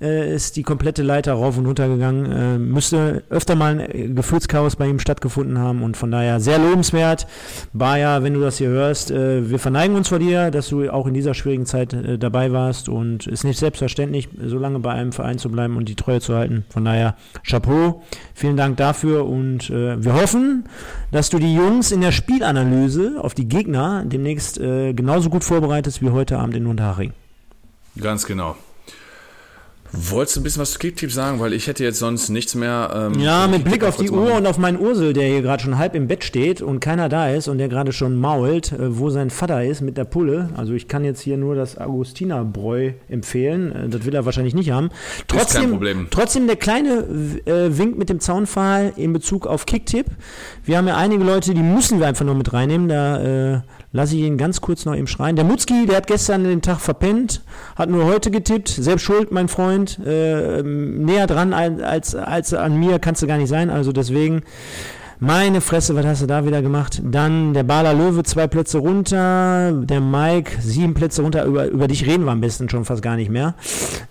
äh, ist die komplette Leiter rauf und runter gegangen. Äh, müsste öfter mal ein Gefühlschaos bei ihm stattgefunden haben und von daher sehr lobenswert. Baja, wenn du das hier hörst, äh, wir verneigen uns vor dir, dass du auch in dieser schwierigen Zeit äh, dabei warst und es ist nicht selbstverständlich, so lange bei einem Verein zu bleiben und die Treue zu halten. Von daher Chapeau, vielen Dank dafür und äh, wir hoffen, dass du die Jungs in der Spielanalyse auf die Gegner demnächst äh, genauso gut vorbereitest wie heute Abend in Unterhaching. Ganz genau. Wolltest du ein bisschen was zu Kicktipp sagen? Weil ich hätte jetzt sonst nichts mehr. Ähm, ja, mit Blick auf die Uhr machen. und auf meinen Ursel, der hier gerade schon halb im Bett steht und keiner da ist und der gerade schon mault, äh, wo sein Vater ist mit der Pulle. Also ich kann jetzt hier nur das Augustinerbräu empfehlen. Äh, das will er wahrscheinlich nicht haben. Trotzdem, trotzdem der kleine äh, Wink mit dem Zaunpfahl in Bezug auf Kicktipp. Wir haben ja einige Leute, die müssen wir einfach nur mit reinnehmen. Da äh, lasse ich ihn ganz kurz noch eben schreien. Der Mutzki, der hat gestern den Tag verpennt, hat nur heute getippt. Selbst schuld, mein Freund. Äh, näher dran als, als an mir kannst du gar nicht sein. Also deswegen, meine Fresse, was hast du da wieder gemacht? Dann der Baler Löwe zwei Plätze runter, der Mike sieben Plätze runter. Über, über dich reden wir am besten schon fast gar nicht mehr.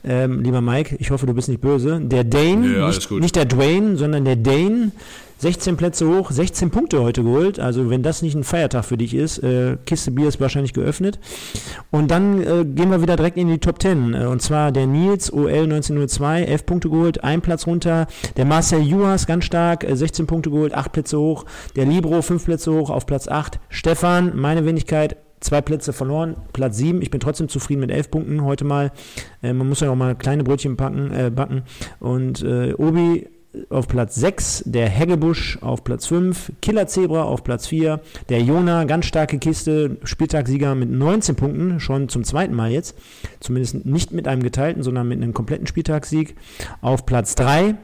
Ähm, lieber Mike, ich hoffe, du bist nicht böse. Der Dane, ja, nicht, nicht der Dwayne, sondern der Dane 16 Plätze hoch, 16 Punkte heute geholt. Also wenn das nicht ein Feiertag für dich ist, äh, Kiste Bier ist wahrscheinlich geöffnet. Und dann äh, gehen wir wieder direkt in die Top 10. Äh, und zwar der Nils OL 1902, 11 Punkte geholt, ein Platz runter. Der Marcel Juhas ganz stark, 16 äh, Punkte geholt, 8 Plätze hoch. Der Libro 5 Plätze hoch auf Platz 8. Stefan, meine Wenigkeit, zwei Plätze verloren, Platz 7. Ich bin trotzdem zufrieden mit elf Punkten heute mal. Äh, man muss ja auch mal kleine Brötchen packen, äh, backen. Und äh, Obi auf Platz 6, der Heggebusch auf Platz 5, Killer Zebra auf Platz 4, der Jona, ganz starke Kiste, Spieltagssieger mit 19 Punkten, schon zum zweiten Mal jetzt, zumindest nicht mit einem geteilten, sondern mit einem kompletten Spieltagssieg, auf Platz 3,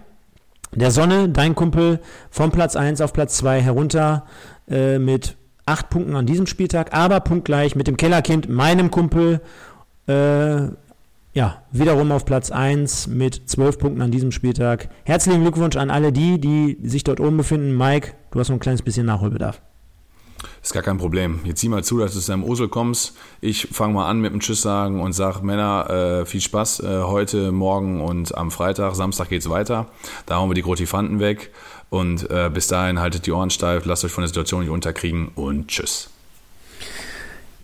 der Sonne, dein Kumpel, von Platz 1 auf Platz 2 herunter äh, mit 8 Punkten an diesem Spieltag, aber punktgleich mit dem Kellerkind, meinem Kumpel, äh, ja, wiederum auf Platz 1 mit 12 Punkten an diesem Spieltag. Herzlichen Glückwunsch an alle die, die sich dort oben befinden. Mike, du hast noch ein kleines bisschen Nachholbedarf. Ist gar kein Problem. Jetzt sieh mal zu, dass du zu deinem Osel kommst. Ich fange mal an mit dem Tschüss sagen und sag, Männer, äh, viel Spaß äh, heute, morgen und am Freitag. Samstag geht's weiter. Da hauen wir die Grotifanten weg. Und äh, bis dahin haltet die Ohren steif, lasst euch von der Situation nicht unterkriegen und tschüss.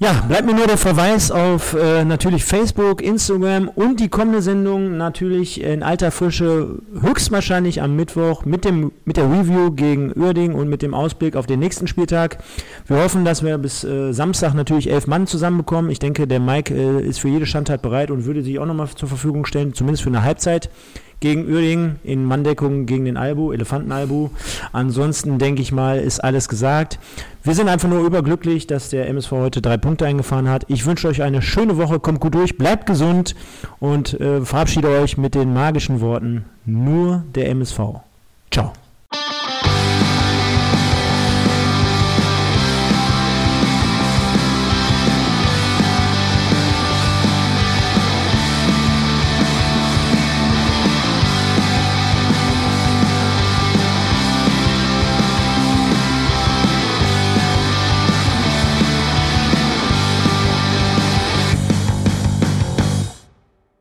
Ja, bleibt mir nur der Verweis auf äh, natürlich Facebook, Instagram und die kommende Sendung natürlich in alter Frische höchstwahrscheinlich am Mittwoch mit, dem, mit der Review gegen Uerding und mit dem Ausblick auf den nächsten Spieltag. Wir hoffen, dass wir bis äh, Samstag natürlich elf Mann zusammenbekommen. Ich denke, der Mike äh, ist für jede Standart bereit und würde sich auch nochmal zur Verfügung stellen, zumindest für eine Halbzeit gegen Uerdingen in Manndeckung gegen den Albu, Elefantenalbu. Ansonsten denke ich mal, ist alles gesagt. Wir sind einfach nur überglücklich, dass der MSV heute drei Punkte eingefahren hat. Ich wünsche euch eine schöne Woche, kommt gut durch, bleibt gesund und äh, verabschiede euch mit den magischen Worten nur der MSV. Ciao.